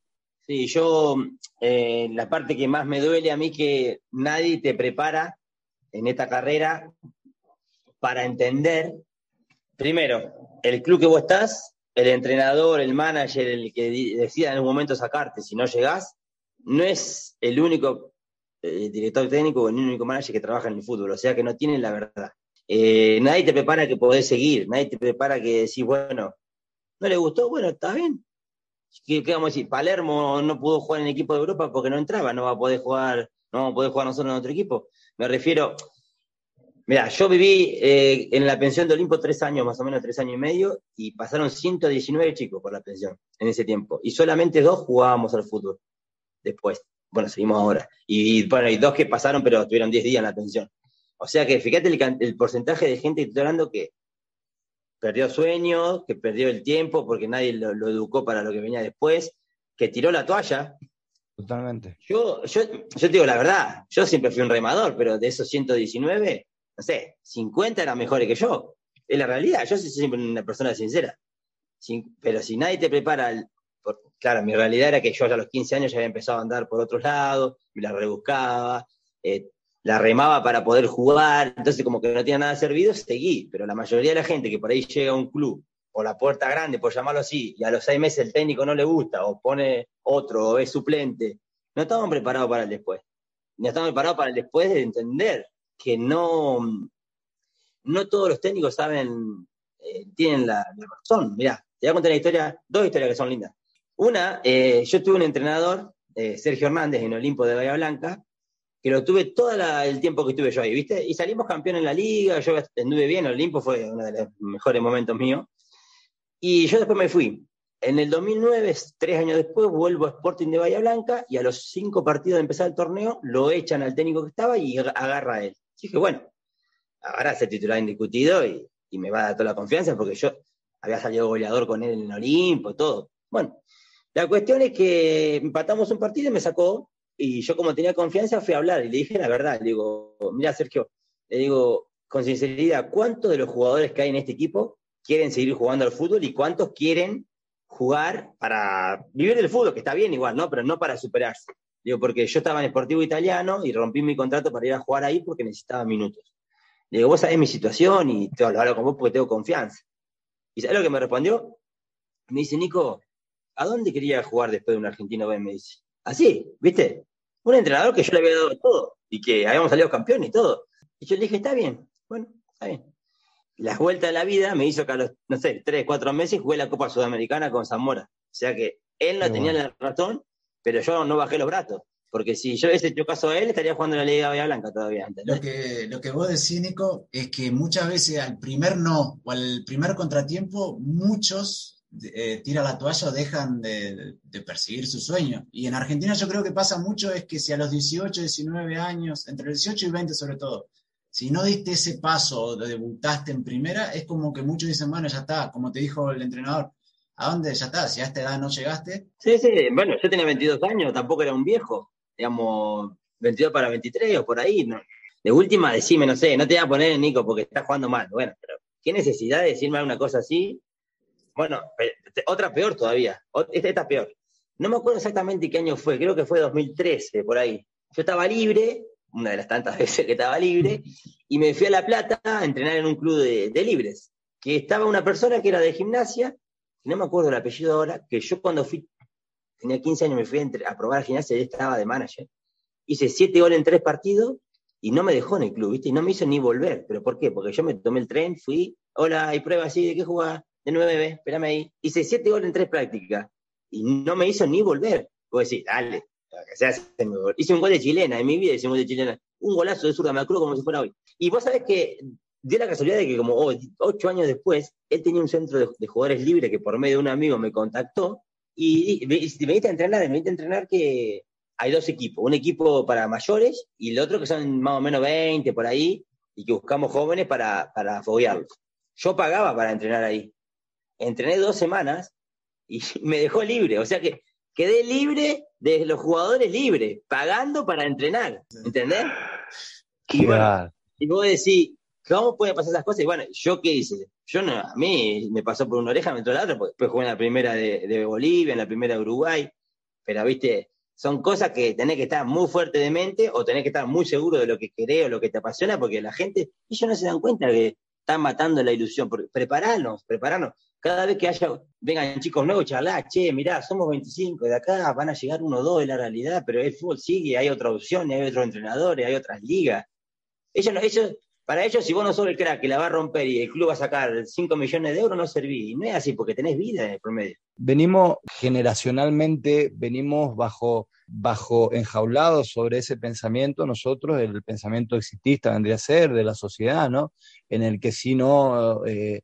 Sí, yo, eh, la parte que más me duele a mí que nadie te prepara en esta carrera para entender, primero, el club que vos estás el entrenador, el manager, el que decida en un momento sacarte si no llegás, no es el único eh, director técnico o el único manager que trabaja en el fútbol, o sea que no tienen la verdad. Eh, nadie te prepara que podés seguir, nadie te prepara que decís, bueno, no le gustó, bueno, está bien. ¿Qué, vamos a decir? Palermo no pudo jugar en el equipo de Europa porque no entraba, no va a poder jugar, no vamos a poder jugar nosotros en otro equipo. Me refiero, Mira, yo viví eh, en la pensión de Olimpo tres años, más o menos tres años y medio, y pasaron 119 chicos por la pensión en ese tiempo. Y solamente dos jugábamos al fútbol después. Bueno, seguimos ahora. Y, bueno, hay dos que pasaron, pero tuvieron 10 días en la pensión. O sea que fíjate el, porcentaje de gente que estoy hablando que perdió sueños, que perdió el tiempo porque nadie lo, educó para lo que venía después, que tiró la toalla. Totalmente. Yo, yo, yo te digo la verdad, yo siempre fui un remador, pero de esos 119, no sé, 50 eran mejores que yo. Es la realidad, yo soy siempre una persona sincera. pero si nadie te prepara, claro, mi realidad era que yo a los 15 años ya había empezado a andar por otros lados, me la rebuscaba, eh, la remaba para poder jugar, entonces como que no tenía nada servido, seguí, pero la mayoría de la gente que por ahí llega a un club o la puerta grande, por llamarlo así, y a los seis meses el técnico no le gusta, o pone otro, o es suplente, no estaban preparados para el después. No estaban preparados para el después de entender que no, no todos los técnicos saben, eh, tienen la, razón. Mirá, te voy a contar una historia, dos historias que son lindas. Una, eh, yo tuve un entrenador, eh, Sergio Hernández, en Olimpo de Bahía Blanca, que lo tuve todo el tiempo que estuve yo ahí, ¿viste? Y salimos campeón en la liga, yo anduve bien, Olimpo fue uno de los mejores momentos míos. Y yo después me fui. En el 2009, tres años después, vuelvo a Sporting de Bahía Blanca y a los cinco partidos de empezar el torneo lo echan al técnico que estaba y agarra a él dije, bueno, ahora es el titular indiscutido y, me va a dar toda la confianza porque yo había salido goleador con él en el Olimpo, todo. Bueno, la cuestión es que empatamos un partido y me sacó y yo como tenía confianza fui a hablar y le dije la verdad, le digo, mira Sergio, le digo con sinceridad, ¿cuántos de los jugadores que hay en este equipo quieren seguir jugando al fútbol y cuántos quieren jugar para vivir del fútbol, que está bien igual, ¿no? Pero no para superarse. Digo, porque yo estaba en Sportivo Italiano y rompí mi contrato para ir a jugar ahí porque necesitaba minutos. Le digo, vos sabés mi situación y te hablo con vos porque tengo confianza. ¿Y sabés lo que me respondió? Me dice, Nico, ¿a dónde quería jugar después de un argentino B? Me dice. Así, ¿viste? Un entrenador que yo le había dado todo y que habíamos salido campeón y todo. Y yo le dije, está bien, bueno, está bien. La vuelta de la vida me hizo que a los, no sé, tres, cuatro meses jugué la Copa Sudamericana con Zamora. O sea que él no tenía la razón pero yo no bajé los brazos. Porque si yo hecho caso a él, estaría jugando en la Liga Bahía Blanca todavía. Lo que, lo que vos decís, Nico, es que muchas veces al primer no o al primer contratiempo, muchos eh, tiran la toalla o dejan de, perseguir su sueño. Y en Argentina yo creo que pasa mucho es que si a los 18, 19 años, entre los 18 y 20 sobre todo, si no diste ese paso o debutaste en primera, es como que muchos dicen, bueno, ya está, como te dijo el entrenador, ¿A dónde ya está? Si a esta edad no llegaste. Sí, sí, bueno, yo tenía 22 años, tampoco era un viejo, digamos, 22 para 23 o por ahí. De última, decime, no sé, no te voy a poner Nico porque estás jugando mal. Bueno, pero ¿qué necesidad de decirme una cosa así? Bueno, otra peor todavía, esta, esta peor. No me acuerdo exactamente qué año fue, creo que fue 2013, por ahí. Yo estaba libre, una de las tantas veces que estaba libre, y me fui a La Plata a entrenar en un club de, de libres, que estaba una persona que era de gimnasia no me acuerdo el apellido ahora, que yo cuando fui, tenía 15 años, me fui a, probar gimnasia y estaba de manager. Hice siete goles en tres partidos y no me dejó en el club, ¿viste? Y no me hizo ni volver. ¿Pero por qué? Porque yo me tomé el tren, fui, hola, hay prueba así, ¿de qué jugás? De nueve, espérame ahí. Hice siete goles en tres prácticas y no me hizo ni volver. Vos decís, dale, que sea, hice un gol de chilena, en mi vida hice un gol de chilena. Un golazo de zurda, me acuerdo como si fuera hoy. Y vos sabés que dio la casualidad de que como ocho años después, él tenía un centro de, jugadores libres que por medio de un amigo me contactó y, me, me a entrenar, me viniste a entrenar que hay dos equipos, un equipo para mayores y el otro que son más o menos 20 por ahí y que buscamos jóvenes para, para foguearlos. Yo pagaba para entrenar ahí. Entrené dos semanas y me dejó libre, o sea que quedé libre de los jugadores libres, pagando para entrenar, ¿entendés? Y, bueno, y vos decís, ¿Cómo pueden pasar esas cosas? Y bueno, ¿yo qué hice? Yo no, a mí me pasó por una oreja, me entró la otra, porque después jugué en la primera de, Bolivia, en la primera de Uruguay, pero viste, son cosas que tenés que estar muy fuerte de mente o tenés que estar muy seguro de lo que querés o lo que te apasiona, porque la gente, ellos no se dan cuenta que están matando la ilusión, prepararnos, prepararnos. cada vez que vengan chicos nuevos, charlar, che, mirá, somos 25, de acá van a llegar uno o dos de la realidad, pero el fútbol sigue, hay otra opción, hay otros entrenadores, hay otras ligas. Ellos, ellos, para ellos, si vos no sos el crack que la va a romper y el club va a sacar 5 millones de euros, no servís. Y no es así, porque tenés vida en el promedio. Venimos generacionalmente, venimos bajo, bajo enjaulados sobre ese pensamiento, nosotros, el pensamiento existista vendría a ser de la sociedad, ¿no? En el que si no, eh,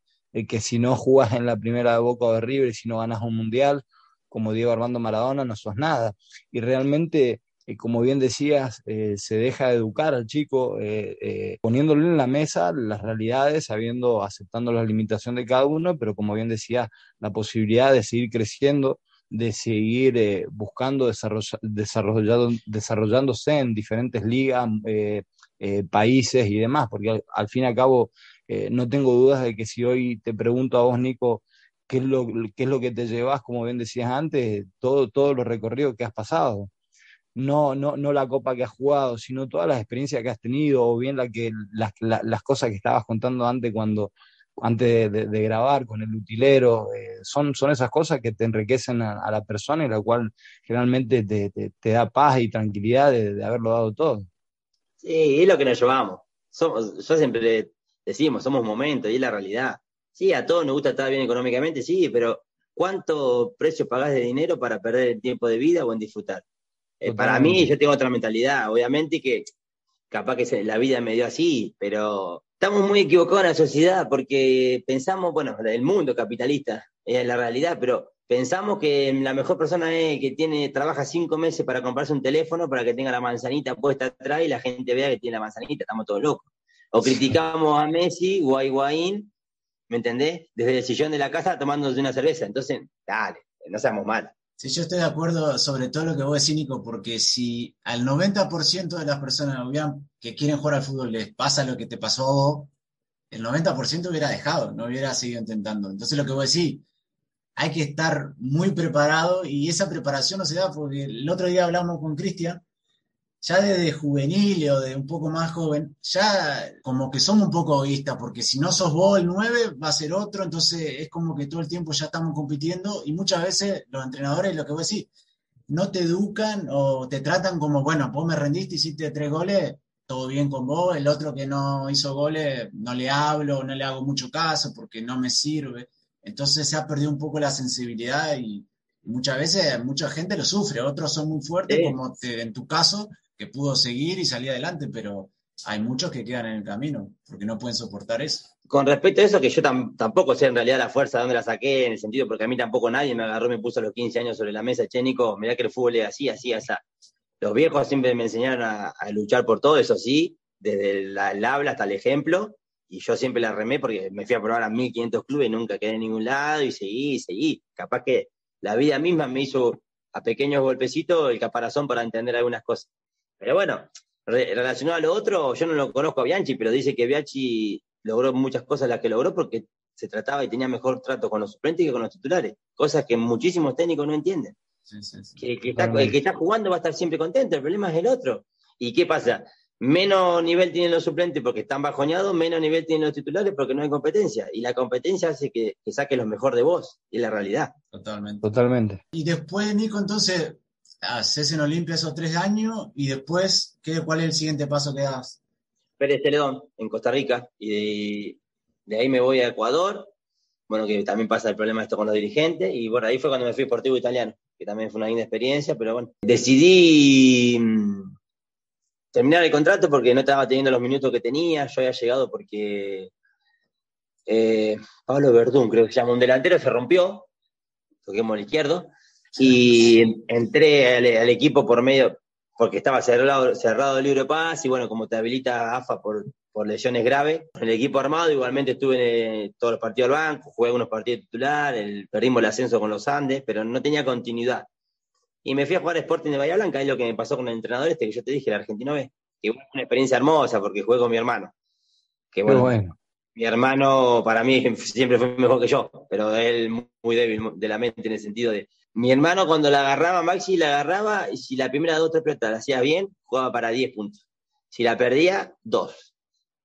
que si no jugás en la primera de Boca o de River y si no ganas un mundial, como Diego Armando Maradona, no sos nada. Y realmente y como bien decías, eh, se deja de educar al chico eh, eh, poniéndole en la mesa las realidades, sabiendo, aceptando la limitación de cada uno, pero como bien decías, la posibilidad de seguir creciendo, de seguir buscando desarrollándose en diferentes ligas, países y demás, porque al, fin y al cabo no tengo dudas de que si hoy te pregunto a vos, Nico, ¿qué es lo, qué es lo que te llevas, como bien decías antes, todo, todo lo recorrido que has pasado? No, no, no la copa que has jugado, sino todas las experiencias que has tenido, o bien la que, las, cosas que estabas contando antes cuando antes de, grabar con el utilero, eh, son, son esas cosas que te enriquecen a, la persona y la cual generalmente te, te, da paz y tranquilidad de, haberlo dado todo. Sí, es lo que nos llevamos. Somos, yo siempre decimos, somos momentos y es la realidad. Sí, a todos nos gusta estar bien económicamente, sí, pero ¿cuánto precio pagás de dinero para perder el tiempo de vida o en disfrutar? Eh, para mí, yo tengo otra mentalidad, obviamente que capaz que la vida me dio así, pero estamos muy equivocados en la sociedad porque pensamos, bueno, el mundo capitalista es la realidad, pero pensamos que la mejor persona es que tiene, trabaja cinco meses para comprarse un teléfono para que tenga la manzanita puesta atrás y la gente vea que tiene la manzanita, estamos todos locos. O criticamos a Messi o a Higuaín, ¿me entendés? Desde el sillón de la casa tomándose una cerveza. Entonces, dale, no seamos malos. Sí, yo estoy de acuerdo sobre todo lo que vos decís, Nico, porque si al 90% de las personas que quieren jugar al fútbol les pasa lo que te pasó a vos, el 90% hubiera dejado, no hubiera seguido intentando. Entonces lo que vos decís, hay que estar muy preparado y esa preparación no se da porque el otro día hablamos con Cristian ya desde juvenil o de un poco más joven, ya como que somos un poco egoístas, porque si no sos vos el 9, va a ser otro, entonces es como que todo el tiempo ya estamos compitiendo y muchas veces los entrenadores, lo que vos decís, no te educan o te tratan como, bueno, vos me rendiste, hiciste tres goles, todo bien con vos, el otro que no hizo goles, no le hablo, no le hago mucho caso porque no me sirve. Entonces se ha perdido un poco la sensibilidad y, muchas veces mucha gente lo sufre, otros son muy fuertes, como en tu caso, que pudo seguir y salir adelante, pero hay muchos que quedan en el camino porque no pueden soportar eso. Con respecto a eso, que yo tampoco sé en realidad la fuerza de dónde la saqué, en el sentido, porque a mí tampoco nadie me agarró y me puso a los 15 años sobre la mesa, chénico, mirá que el fútbol es así, así, así. Los viejos siempre me enseñaron a, luchar por todo, eso sí, desde el habla hasta el ejemplo, y yo siempre la remé porque me fui a probar a 1500 clubes y nunca quedé en ningún lado, y seguí, seguí. Capaz que la vida misma me hizo a pequeños golpecitos el caparazón para entender algunas cosas. Pero bueno, relacionado a lo otro, yo no lo conozco a Bianchi, pero dice que Bianchi logró muchas cosas las que logró porque se trataba y tenía mejor trato con los suplentes que con los titulares, cosas que muchísimos técnicos no entienden. Que, el que está jugando va a estar siempre contento, el problema es el otro. ¿Y qué pasa? Menos nivel tienen los suplentes porque están bajoñados, menos nivel tienen los titulares porque no hay competencia. Y la competencia hace que, que saque lo mejor de vos, y la realidad. Totalmente. Totalmente. Y después, Nico, entonces, haces en Olimpia esos tres años y después, ¿qué, ¿cuál es el siguiente paso que das? Pérez Celedón, en Costa Rica, y de, ahí me voy a Ecuador, bueno, que también pasa el problema esto con los dirigentes, y bueno, ahí fue cuando me fui a Sportivo Italiano, que también fue una linda experiencia, pero bueno, decidí mm, terminar el contrato porque no estaba teniendo los minutos que tenía, yo había llegado porque eh, Pablo Verdún, creo que se llama, un delantero se rompió, toquemos el izquierdo, y entré al, equipo por medio, porque estaba cerrado, cerrado el libro de paz, y bueno, como te habilita AFA por, por lesiones graves, el equipo armado igualmente estuve en todos los partidos del banco, jugué algunos partidos titular, el, perdimos el ascenso con los Andes, pero no tenía continuidad. Y me fui a jugar Sporting de Bahía Blanca, es lo que me pasó con el entrenador este que yo te dije, el argentino B. Que fue una experiencia hermosa porque jugué con mi hermano. Que bueno, bueno, mi hermano para mí siempre fue mejor que yo, pero él muy débil de la mente en el sentido de mi hermano cuando la agarraba, Maxi la agarraba, y si la primera dos o tres pelotas la hacía bien, jugaba para 10 puntos. Si la perdía, dos.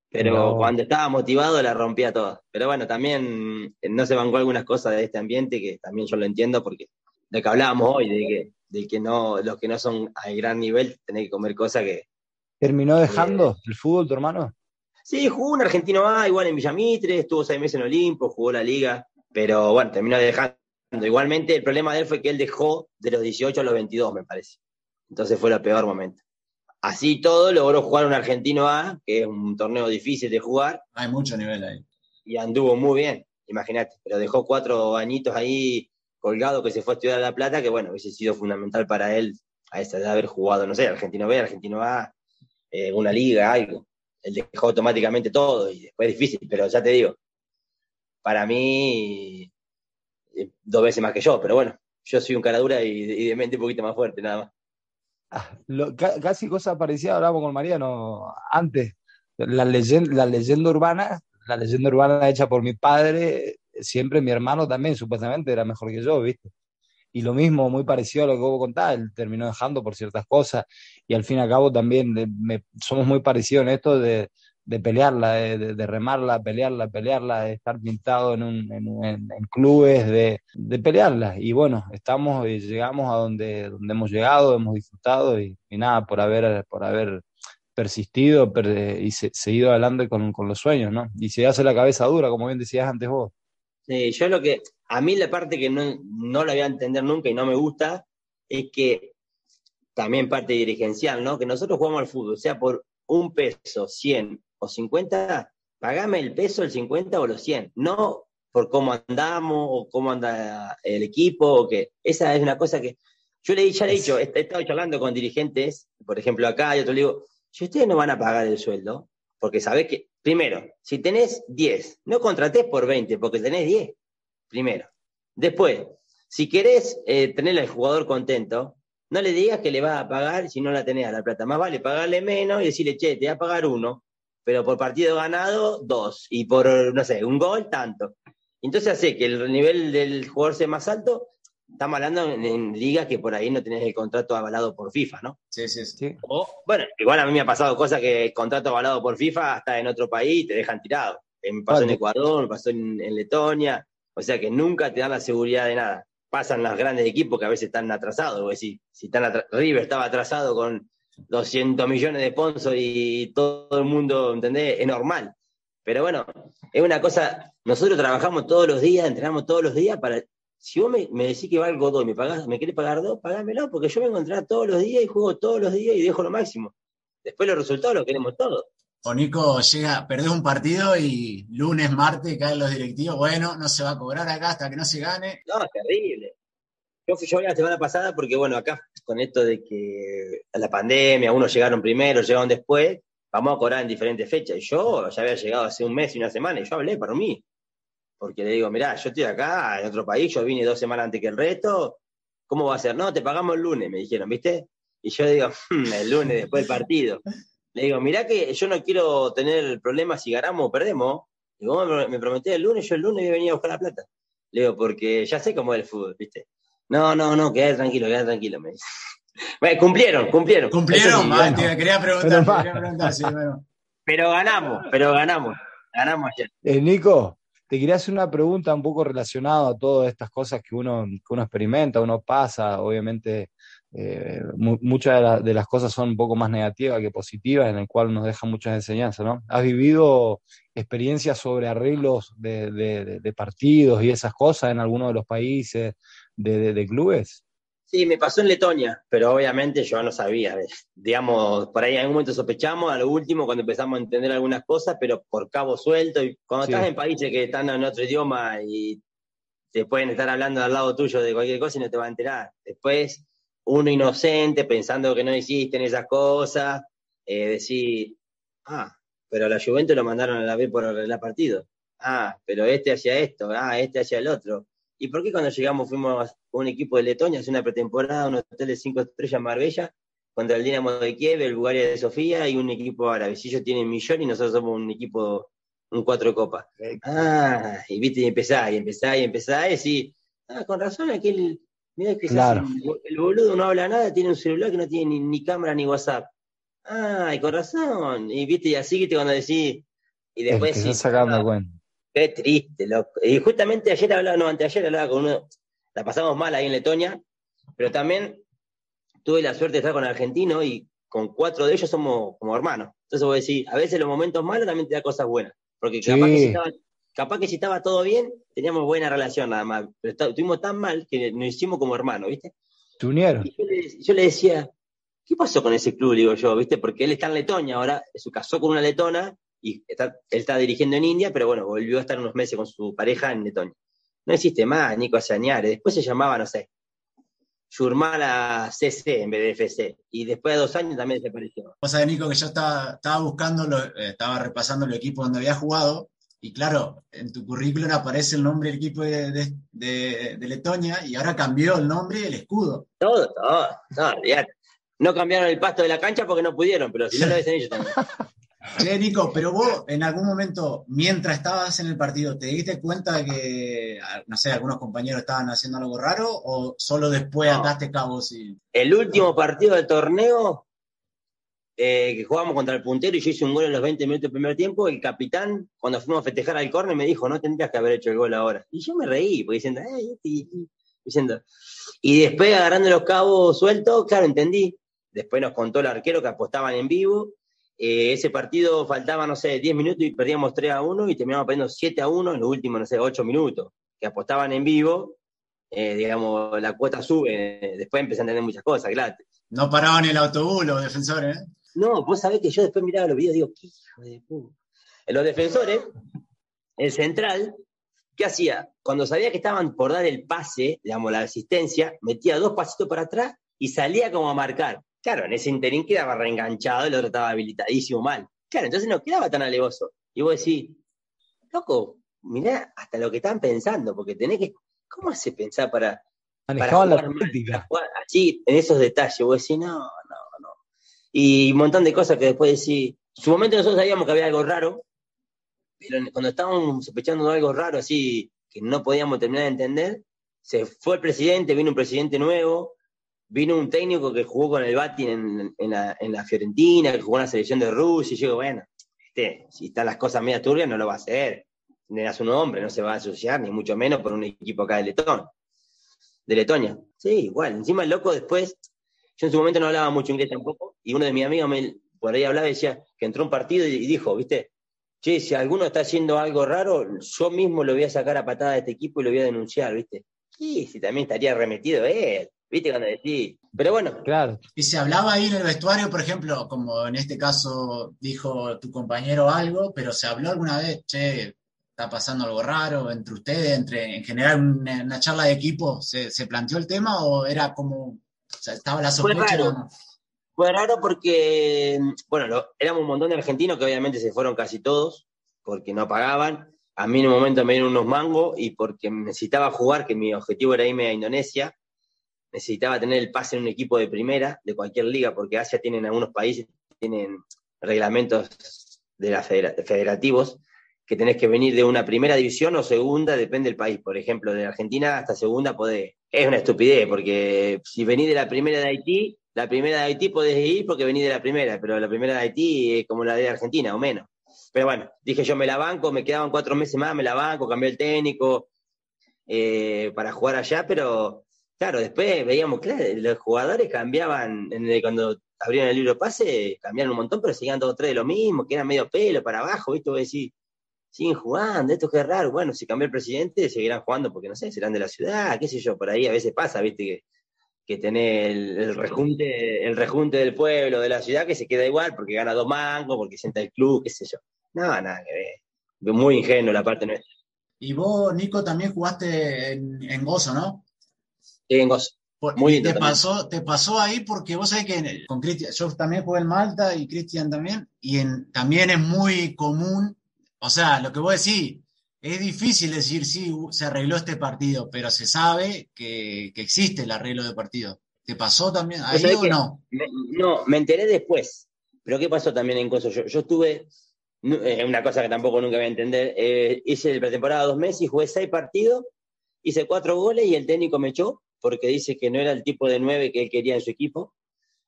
Pero cuando estaba motivado la rompía toda. Pero bueno, también eh, no se bancó algunas cosas de este ambiente que también yo lo entiendo porque de que hablábamos hoy, de que, de que no, los que no son a gran nivel tienen que comer cosas que. ¿Terminó dejando el fútbol tu hermano? Sí, jugó un argentino A, igual en Villamitre, estuvo seis meses en Olimpo, jugó la liga, pero bueno, terminó dejando. Igualmente, el problema de él fue que él dejó de los 18 a los 22, me parece. Entonces fue el peor momento. Así todo, logró jugar un Argentino A, que es un torneo difícil de jugar. Hay mucho nivel ahí. Y anduvo muy bien, imagínate. Pero dejó cuatro añitos ahí colgado que se fue a estudiar a La Plata, que bueno, hubiese sido fundamental para él a esa edad haber jugado, no sé, Argentino B, Argentino A, eh, una liga, algo. Él dejó automáticamente todo y después es difícil, pero ya te digo, para mí, eh, dos veces más que yo, pero bueno, yo soy un cara dura y, y de mente un poquito más fuerte, nada más. Ah, casi cosa parecida hablábamos con Mariano antes. La leyenda, la leyenda urbana, la leyenda urbana hecha por mi padre, siempre mi hermano también supuestamente era mejor que yo, ¿viste? Y lo mismo, muy parecido a lo que vos contabas, él terminó dejando por ciertas cosas y al fin y al cabo también somos muy parecidos en esto de, de pelearla, de, remarla, pelearla, pelearla, de estar pintado en, un, en, clubes, de, de, pelearla. Y bueno, estamos y llegamos a donde, donde hemos llegado, hemos disfrutado y, nada, por haber, por haber persistido y seguido adelante con, con, los sueños, ¿no? Y se hace la cabeza dura, como bien decías antes vos. Sí, yo lo que, a mí la parte que no, no la voy a entender nunca y no me gusta, es que también parte dirigencial, ¿no? Que nosotros jugamos al fútbol, sea por un peso, 100 o 50, pagame el peso, el 50 o los 100, no por cómo andamos o cómo anda el equipo, o que esa es una cosa que yo le, ya le he dicho, he, estado charlando con dirigentes, por ejemplo acá, y otro le digo, si ustedes no van a pagar el sueldo, porque sabés que, primero, si tenés 10, no contratés por 20, porque tenés 10, primero. Después, si querés eh, tener al jugador contento, no le digas que le vas a pagar si no la tenés a la plata. Más vale pagarle menos y decirle, che, te voy a pagar uno, pero por partido ganado, dos, y por, no sé, un gol, tanto. Entonces hace que el nivel del jugador sea más alto, estamos hablando en, ligas que por ahí no tenés el contrato avalado por FIFA, ¿no? Sí, sí, sí. O, bueno, igual a mí me ha pasado cosas que el contrato avalado por FIFA hasta en otro país te dejan tirado. Me pasó en Ecuador, me pasó en, Letonia, o sea que nunca te dan la seguridad de nada. Pasan los grandes equipos que a veces están atrasados, si, si están River estaba atrasado con 200 millones de sponsors y todo el mundo, ¿entendés? Es normal. Pero bueno, es una cosa, nosotros trabajamos todos los días, entrenamos todos los días para, si vos me, decís que valgo dos y me, pagás, me querés pagar dos, pagámelo, porque yo a entrenar todos los días y juego todos los días y dejo lo máximo. Después los resultados los queremos todos. O Nico llega, perdés un partido y lunes, martes caen los directivos, bueno, no se va a cobrar acá hasta que no se gane. No, es terrible. Yo fui yo la semana pasada porque, bueno, acá con esto de que la pandemia, unos llegaron primero, llegaron después, vamos a cobrar en diferentes fechas. Y yo ya había llegado hace un mes y una semana y yo hablé para mí. Porque le digo, mirá, yo estoy acá en otro país, yo vine dos semanas antes que el resto, ¿cómo va a ser? No, te pagamos el lunes, me dijeron, ¿viste? Y yo digo, hmm, el lunes después del partido. Le digo, mirá que yo no quiero tener problemas si ganamos o perdemos. Y vos me prometí el lunes, yo el lunes venía a buscar la plata. Le digo, porque ya sé cómo es el fútbol, ¿viste? No, no, no, quédate tranquilo, quédate tranquilo, me dice. Bueno, cumplieron, cumplieron. Cumplieron, te quería preguntar, pero, quería preguntar sí, pero ganamos, pero ganamos, ganamos ayer. Eh, Nico, te quería hacer una pregunta un poco relacionada a todas estas cosas que uno, que uno experimenta, uno pasa, obviamente eh, muchas de, las cosas son un poco más negativas que positivas, en el cual nos deja muchas enseñanzas, ¿no? ¿Has vivido experiencias sobre arreglos de, de, partidos y esas cosas en alguno de los países de, clubes? Sí, me pasó en Letonia, pero obviamente yo no sabía. Digamos, por ahí en algún momento sospechamos, a lo último, cuando empezamos a entender algunas cosas, pero por cabo suelto. Y cuando estás en países que están en otro idioma y te pueden estar hablando al lado tuyo de cualquier cosa y no te va a enterar. Después, uno inocente, pensando que no existen esas cosas, eh, decir, ah, pero la Juventus lo mandaron a la vez por arreglar partido. Ah, pero este hacia esto, ah, este hacia el otro. ¿Y por qué cuando llegamos fuimos un equipo de Letonia, hace una pretemporada, un hotel de cinco estrellas Marbella, contra el Dinamo de Kiev, el Bulgaria de Sofía y un equipo árabe? Si ellos tienen millón y nosotros somos un equipo, un cuatro copas. Ah, y viste, y empezá, y empezá, y empezá, y decís, ah, con razón aquel, mira que el boludo no habla nada, tiene un celular que no tiene ni, cámara ni WhatsApp. Ah, y con razón. Y viste, y así que te cuando decís, Y después sí. sacando cuenta. Qué triste, loco. Y justamente ayer hablaba, no, anteayer hablaba con uno, la pasamos mal ahí en Letonia, pero también tuve la suerte de estar con argentino y con cuatro de ellos somos como hermanos. Entonces voy a decir, a veces los momentos malos también te da cosas buenas. Porque capaz, que si estaba, capaz que si estaba todo bien, teníamos buena relación nada más. Pero estuvimos tan mal que nos hicimos como hermanos, ¿viste? Se unieron. yo, le, decía, ¿qué pasó con ese club? Digo yo, ¿viste? Porque él está en Letonia ahora, se casó con una letona y está, él está dirigiendo en India, pero bueno, volvió a estar unos meses con su pareja en Letonia. No existe más Nico Asañare. Después se llamaba, no sé, Yurmala CC en vez de FC. Y después de dos años también desapareció. O sea, Nico, que yo estaba, estaba buscando, estaba repasando el equipo donde había jugado. Y claro, en tu currículum aparece el nombre del equipo de, de, Letonia y ahora cambió el nombre y el escudo. Todo, todo, todo, No cambiaron el pasto de la cancha porque no pudieron, pero si no lo dicen ellos también. Che, Nico, pero vos en algún momento, mientras estabas en el partido, ¿te diste cuenta de que, no sé, algunos compañeros estaban haciendo algo raro o solo después no. ataste cabos y... El último partido del torneo, eh, que jugamos contra el puntero y yo hice un gol en los 20 minutos del primer tiempo, el capitán, cuando fuimos a festejar al córner, me dijo, no tendrías que haber hecho el gol ahora. Y yo me reí, porque diciendo, eh, diciendo. Y después agarrando los cabos sueltos, claro, entendí. Después nos contó el arquero que apostaban en vivo eh, ese partido faltaba, no sé, 10 minutos y perdíamos 3 a 1 y terminamos perdiendo 7 a 1 en los últimos, no sé, 8 minutos, que apostaban en vivo, eh, digamos, la cuota sube, después empecé a entender muchas cosas, claro. No paraban el autobús los defensores, ¿eh? No, vos sabés que yo después miraba los videos y digo, qué hijo de puta. Los defensores, el central, ¿qué hacía? Cuando sabía que estaban por dar el pase, digamos, la asistencia, metía dos pasitos para atrás y salía como a marcar. Claro, en ese interín quedaba reenganchado, el otro estaba habilitadísimo mal. Claro, entonces no quedaba tan alevoso. Y vos decís, loco, mirá hasta lo que están pensando, porque tenés que. ¿Cómo hace pensar para. Manejaban la política. Así, en esos detalles, vos decís, no, no, no. Y un montón de cosas que después decís. En su momento nosotros sabíamos que había algo raro, pero cuando estábamos sospechando de algo raro así, que no podíamos terminar de entender, se fue el presidente, vino un presidente nuevo, vino un técnico que jugó con el Bati en, la, Fiorentina, que jugó en la selección de Rusia, y yo digo, bueno, este, si están las cosas medio turbias, no lo va a hacer. Era su nombre, no se va a asociar, ni mucho menos por un equipo acá de Letón, de Letonia. Sí, igual. Encima el loco después, yo en su momento no hablaba mucho inglés tampoco, y uno de mis amigos me, por ahí hablaba y decía que entró un partido y dijo, viste, che, si alguno está haciendo algo raro, yo mismo lo voy a sacar a patada de este equipo y lo voy a denunciar, viste. Sí, si también estaría remetido él. ¿Viste cuando decís? Pero bueno. Claro. Y se hablaba ahí en el vestuario, por ejemplo, como en este caso dijo tu compañero algo, pero se habló alguna vez, che, está pasando algo raro entre ustedes, entre en general una, charla de equipo, ¿se, planteó el tema o era como, estaba la sospecha? Fue raro. Fue raro porque, bueno, éramos un montón de argentinos que obviamente se fueron casi todos porque no pagaban. A mí en un momento me dieron unos mangos y porque necesitaba jugar, que mi objetivo era irme a Indonesia, necesitaba tener el pase en un equipo de primera, de cualquier liga, porque Asia tienen algunos países, tienen reglamentos de las federativos, que tenés que venir de una primera división o segunda, depende del país. Por ejemplo, de Argentina hasta segunda podés. Es una estupidez, porque si venís de la primera de Haití, la primera de Haití podés ir porque venís de la primera, pero la primera de Haití es como la de Argentina, o menos. Pero bueno, dije yo me la banco, me quedaban cuatro meses más, me la banco, cambié el técnico eh, para jugar allá, pero Claro, después veíamos, claro, los jugadores cambiaban, cuando abrieron el libro pase, cambiaron un montón, pero seguían todos tres de lo mismo, que eran medio pelo para abajo, ¿viste? Vos decís, siguen jugando, esto es raro. Bueno, si cambió el presidente, seguirán jugando porque no sé, serán de la ciudad, qué sé yo, por ahí a veces pasa, ¿viste? Que, que tenés el, rejunte, el rejunte del pueblo, de la ciudad, que se queda igual porque gana dos mangos, porque sienta el club, qué sé yo. No, nada que ver. Muy ingenuo la parte nuestra. Y vos, Nico, también jugaste en Gozo, ¿no? Muy te pasó, te pasó ahí porque vos sabés que con Cristian, yo también jugué en Malta y Cristian también, y en, también es muy común, o sea, lo que vos decís, es difícil decir sí, se arregló este partido, pero se sabe que, existe el arreglo de partido. ¿Te pasó también ahí o no? no, me enteré después. Pero ¿qué pasó también en Coso? Yo, yo estuve, es una cosa que tampoco nunca voy a entender, eh, hice el pretemporada dos meses y jugué seis partidos, hice cuatro goles y el técnico me echó porque dice que no era el tipo de nueve que él quería en su equipo.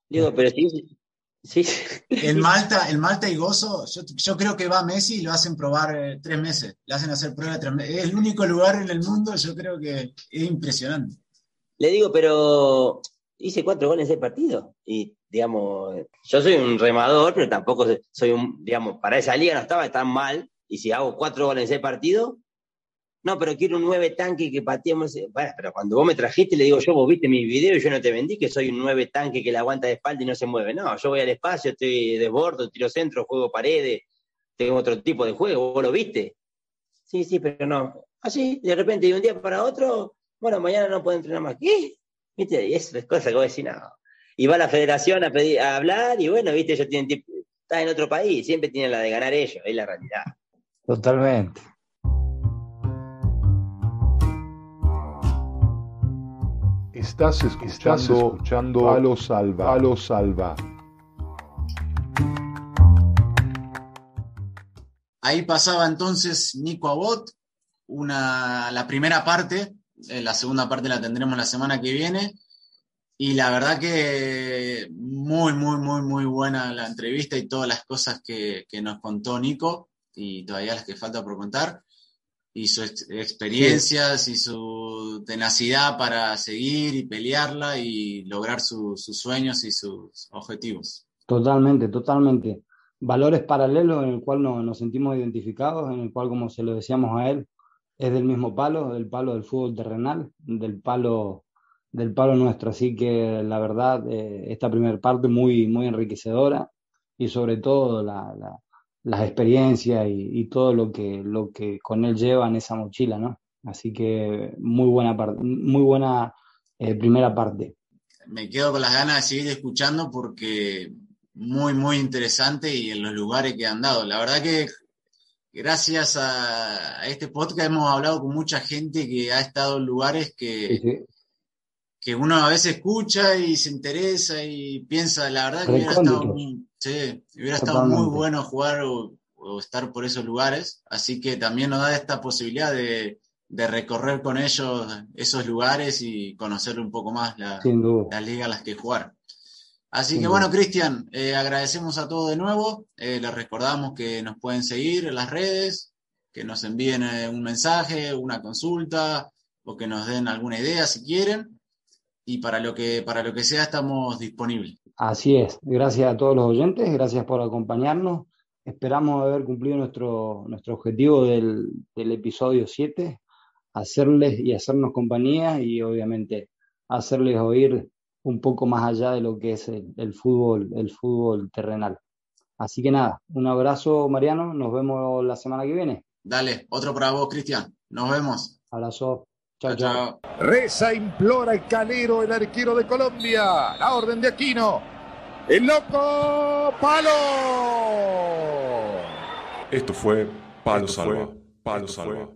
Digo, pero si, Sí. El Malta, el Malta y Gozo, yo, creo que va Messi y lo hacen probar eh, tres meses. Le hacen hacer prueba tres meses. Es el único lugar en el mundo, yo creo que es impresionante. Le digo, pero hice cuatro goles ese partido. Y, digamos, yo soy un remador, pero tampoco soy un, digamos, para esa liga no estaba tan mal. Y si hago cuatro goles ese partido, no, pero quiero un nueve tanque que pateemos. Bueno, pero cuando vos me trajiste, le digo yo, vos viste mi video y yo no te vendí que soy un nueve tanque que le aguanta de espalda y no se mueve. No, yo voy al espacio, estoy desbordo, tiro centro, juego paredes, tengo otro tipo de juego, vos lo viste. Sí, sí, pero no. Así, de repente, de un día para otro, bueno, mañana no puedo entrenar más. ¿Qué? ¿Viste? Y eso es cosa que vos decís, no. Y va la federación a, pedir, a hablar y bueno, viste, ellos tienen, están en otro país, siempre tienen la de ganar ellos, es la realidad. Totalmente. Estás escuchando, escuchando Palo Salva. Palo Salva. Ahí pasaba entonces Nico Abot, una, la primera parte, eh, la segunda parte la tendremos la semana que viene. Y la verdad que muy, muy, muy, muy buena la entrevista y todas las cosas que, que nos contó Nico y todavía las que falta por contar y sus experiencias y su tenacidad para seguir y pelearla y lograr sus sueños y sus objetivos. Totalmente, totalmente. Valores paralelos en el cual nos, sentimos identificados, en el cual, como se lo decíamos a él, es del mismo palo, del palo del fútbol terrenal, del palo del palo nuestro. Así que la verdad, eh, esta primera parte muy, muy enriquecedora y sobre todo la, las experiencias y, todo lo que, lo que con él lleva en esa mochila, ¿no? Así que muy buena, parte, muy buena eh, primera parte. Me quedo con las ganas de seguir escuchando porque muy, muy interesante y en los lugares que han dado. La verdad que gracias a, este podcast hemos hablado con mucha gente que ha estado en lugares que, que uno a veces escucha y se interesa y piensa, la verdad que hubiera estado, sí, hubiera estado muy bueno jugar o, estar por esos lugares, así que también nos da esta posibilidad de, recorrer con ellos esos lugares y conocer un poco más la, las ligas a las que jugar. Así que bueno, Cristian, eh, agradecemos a todos de nuevo, eh, les recordamos que nos pueden seguir en las redes, que nos envíen eh, un mensaje, una consulta o que nos den alguna idea si quieren y para lo que, para lo que sea estamos disponibles. Así es. Gracias a todos los oyentes, gracias por acompañarnos. Esperamos haber cumplido nuestro, nuestro objetivo del, episodio 7, hacerles y hacernos compañía y obviamente hacerles oír un poco más allá de lo que es el, fútbol, el fútbol terrenal. Así que nada, un abrazo Mariano, nos vemos la semana que viene. Dale, otro para vos, Cristian. Nos vemos. Abrazo. Chao, chao. Reza, implora el calero, el arquero de Colombia. La orden de Aquino. El loco Palo. Esto fue Palo Salva. Palo Salva.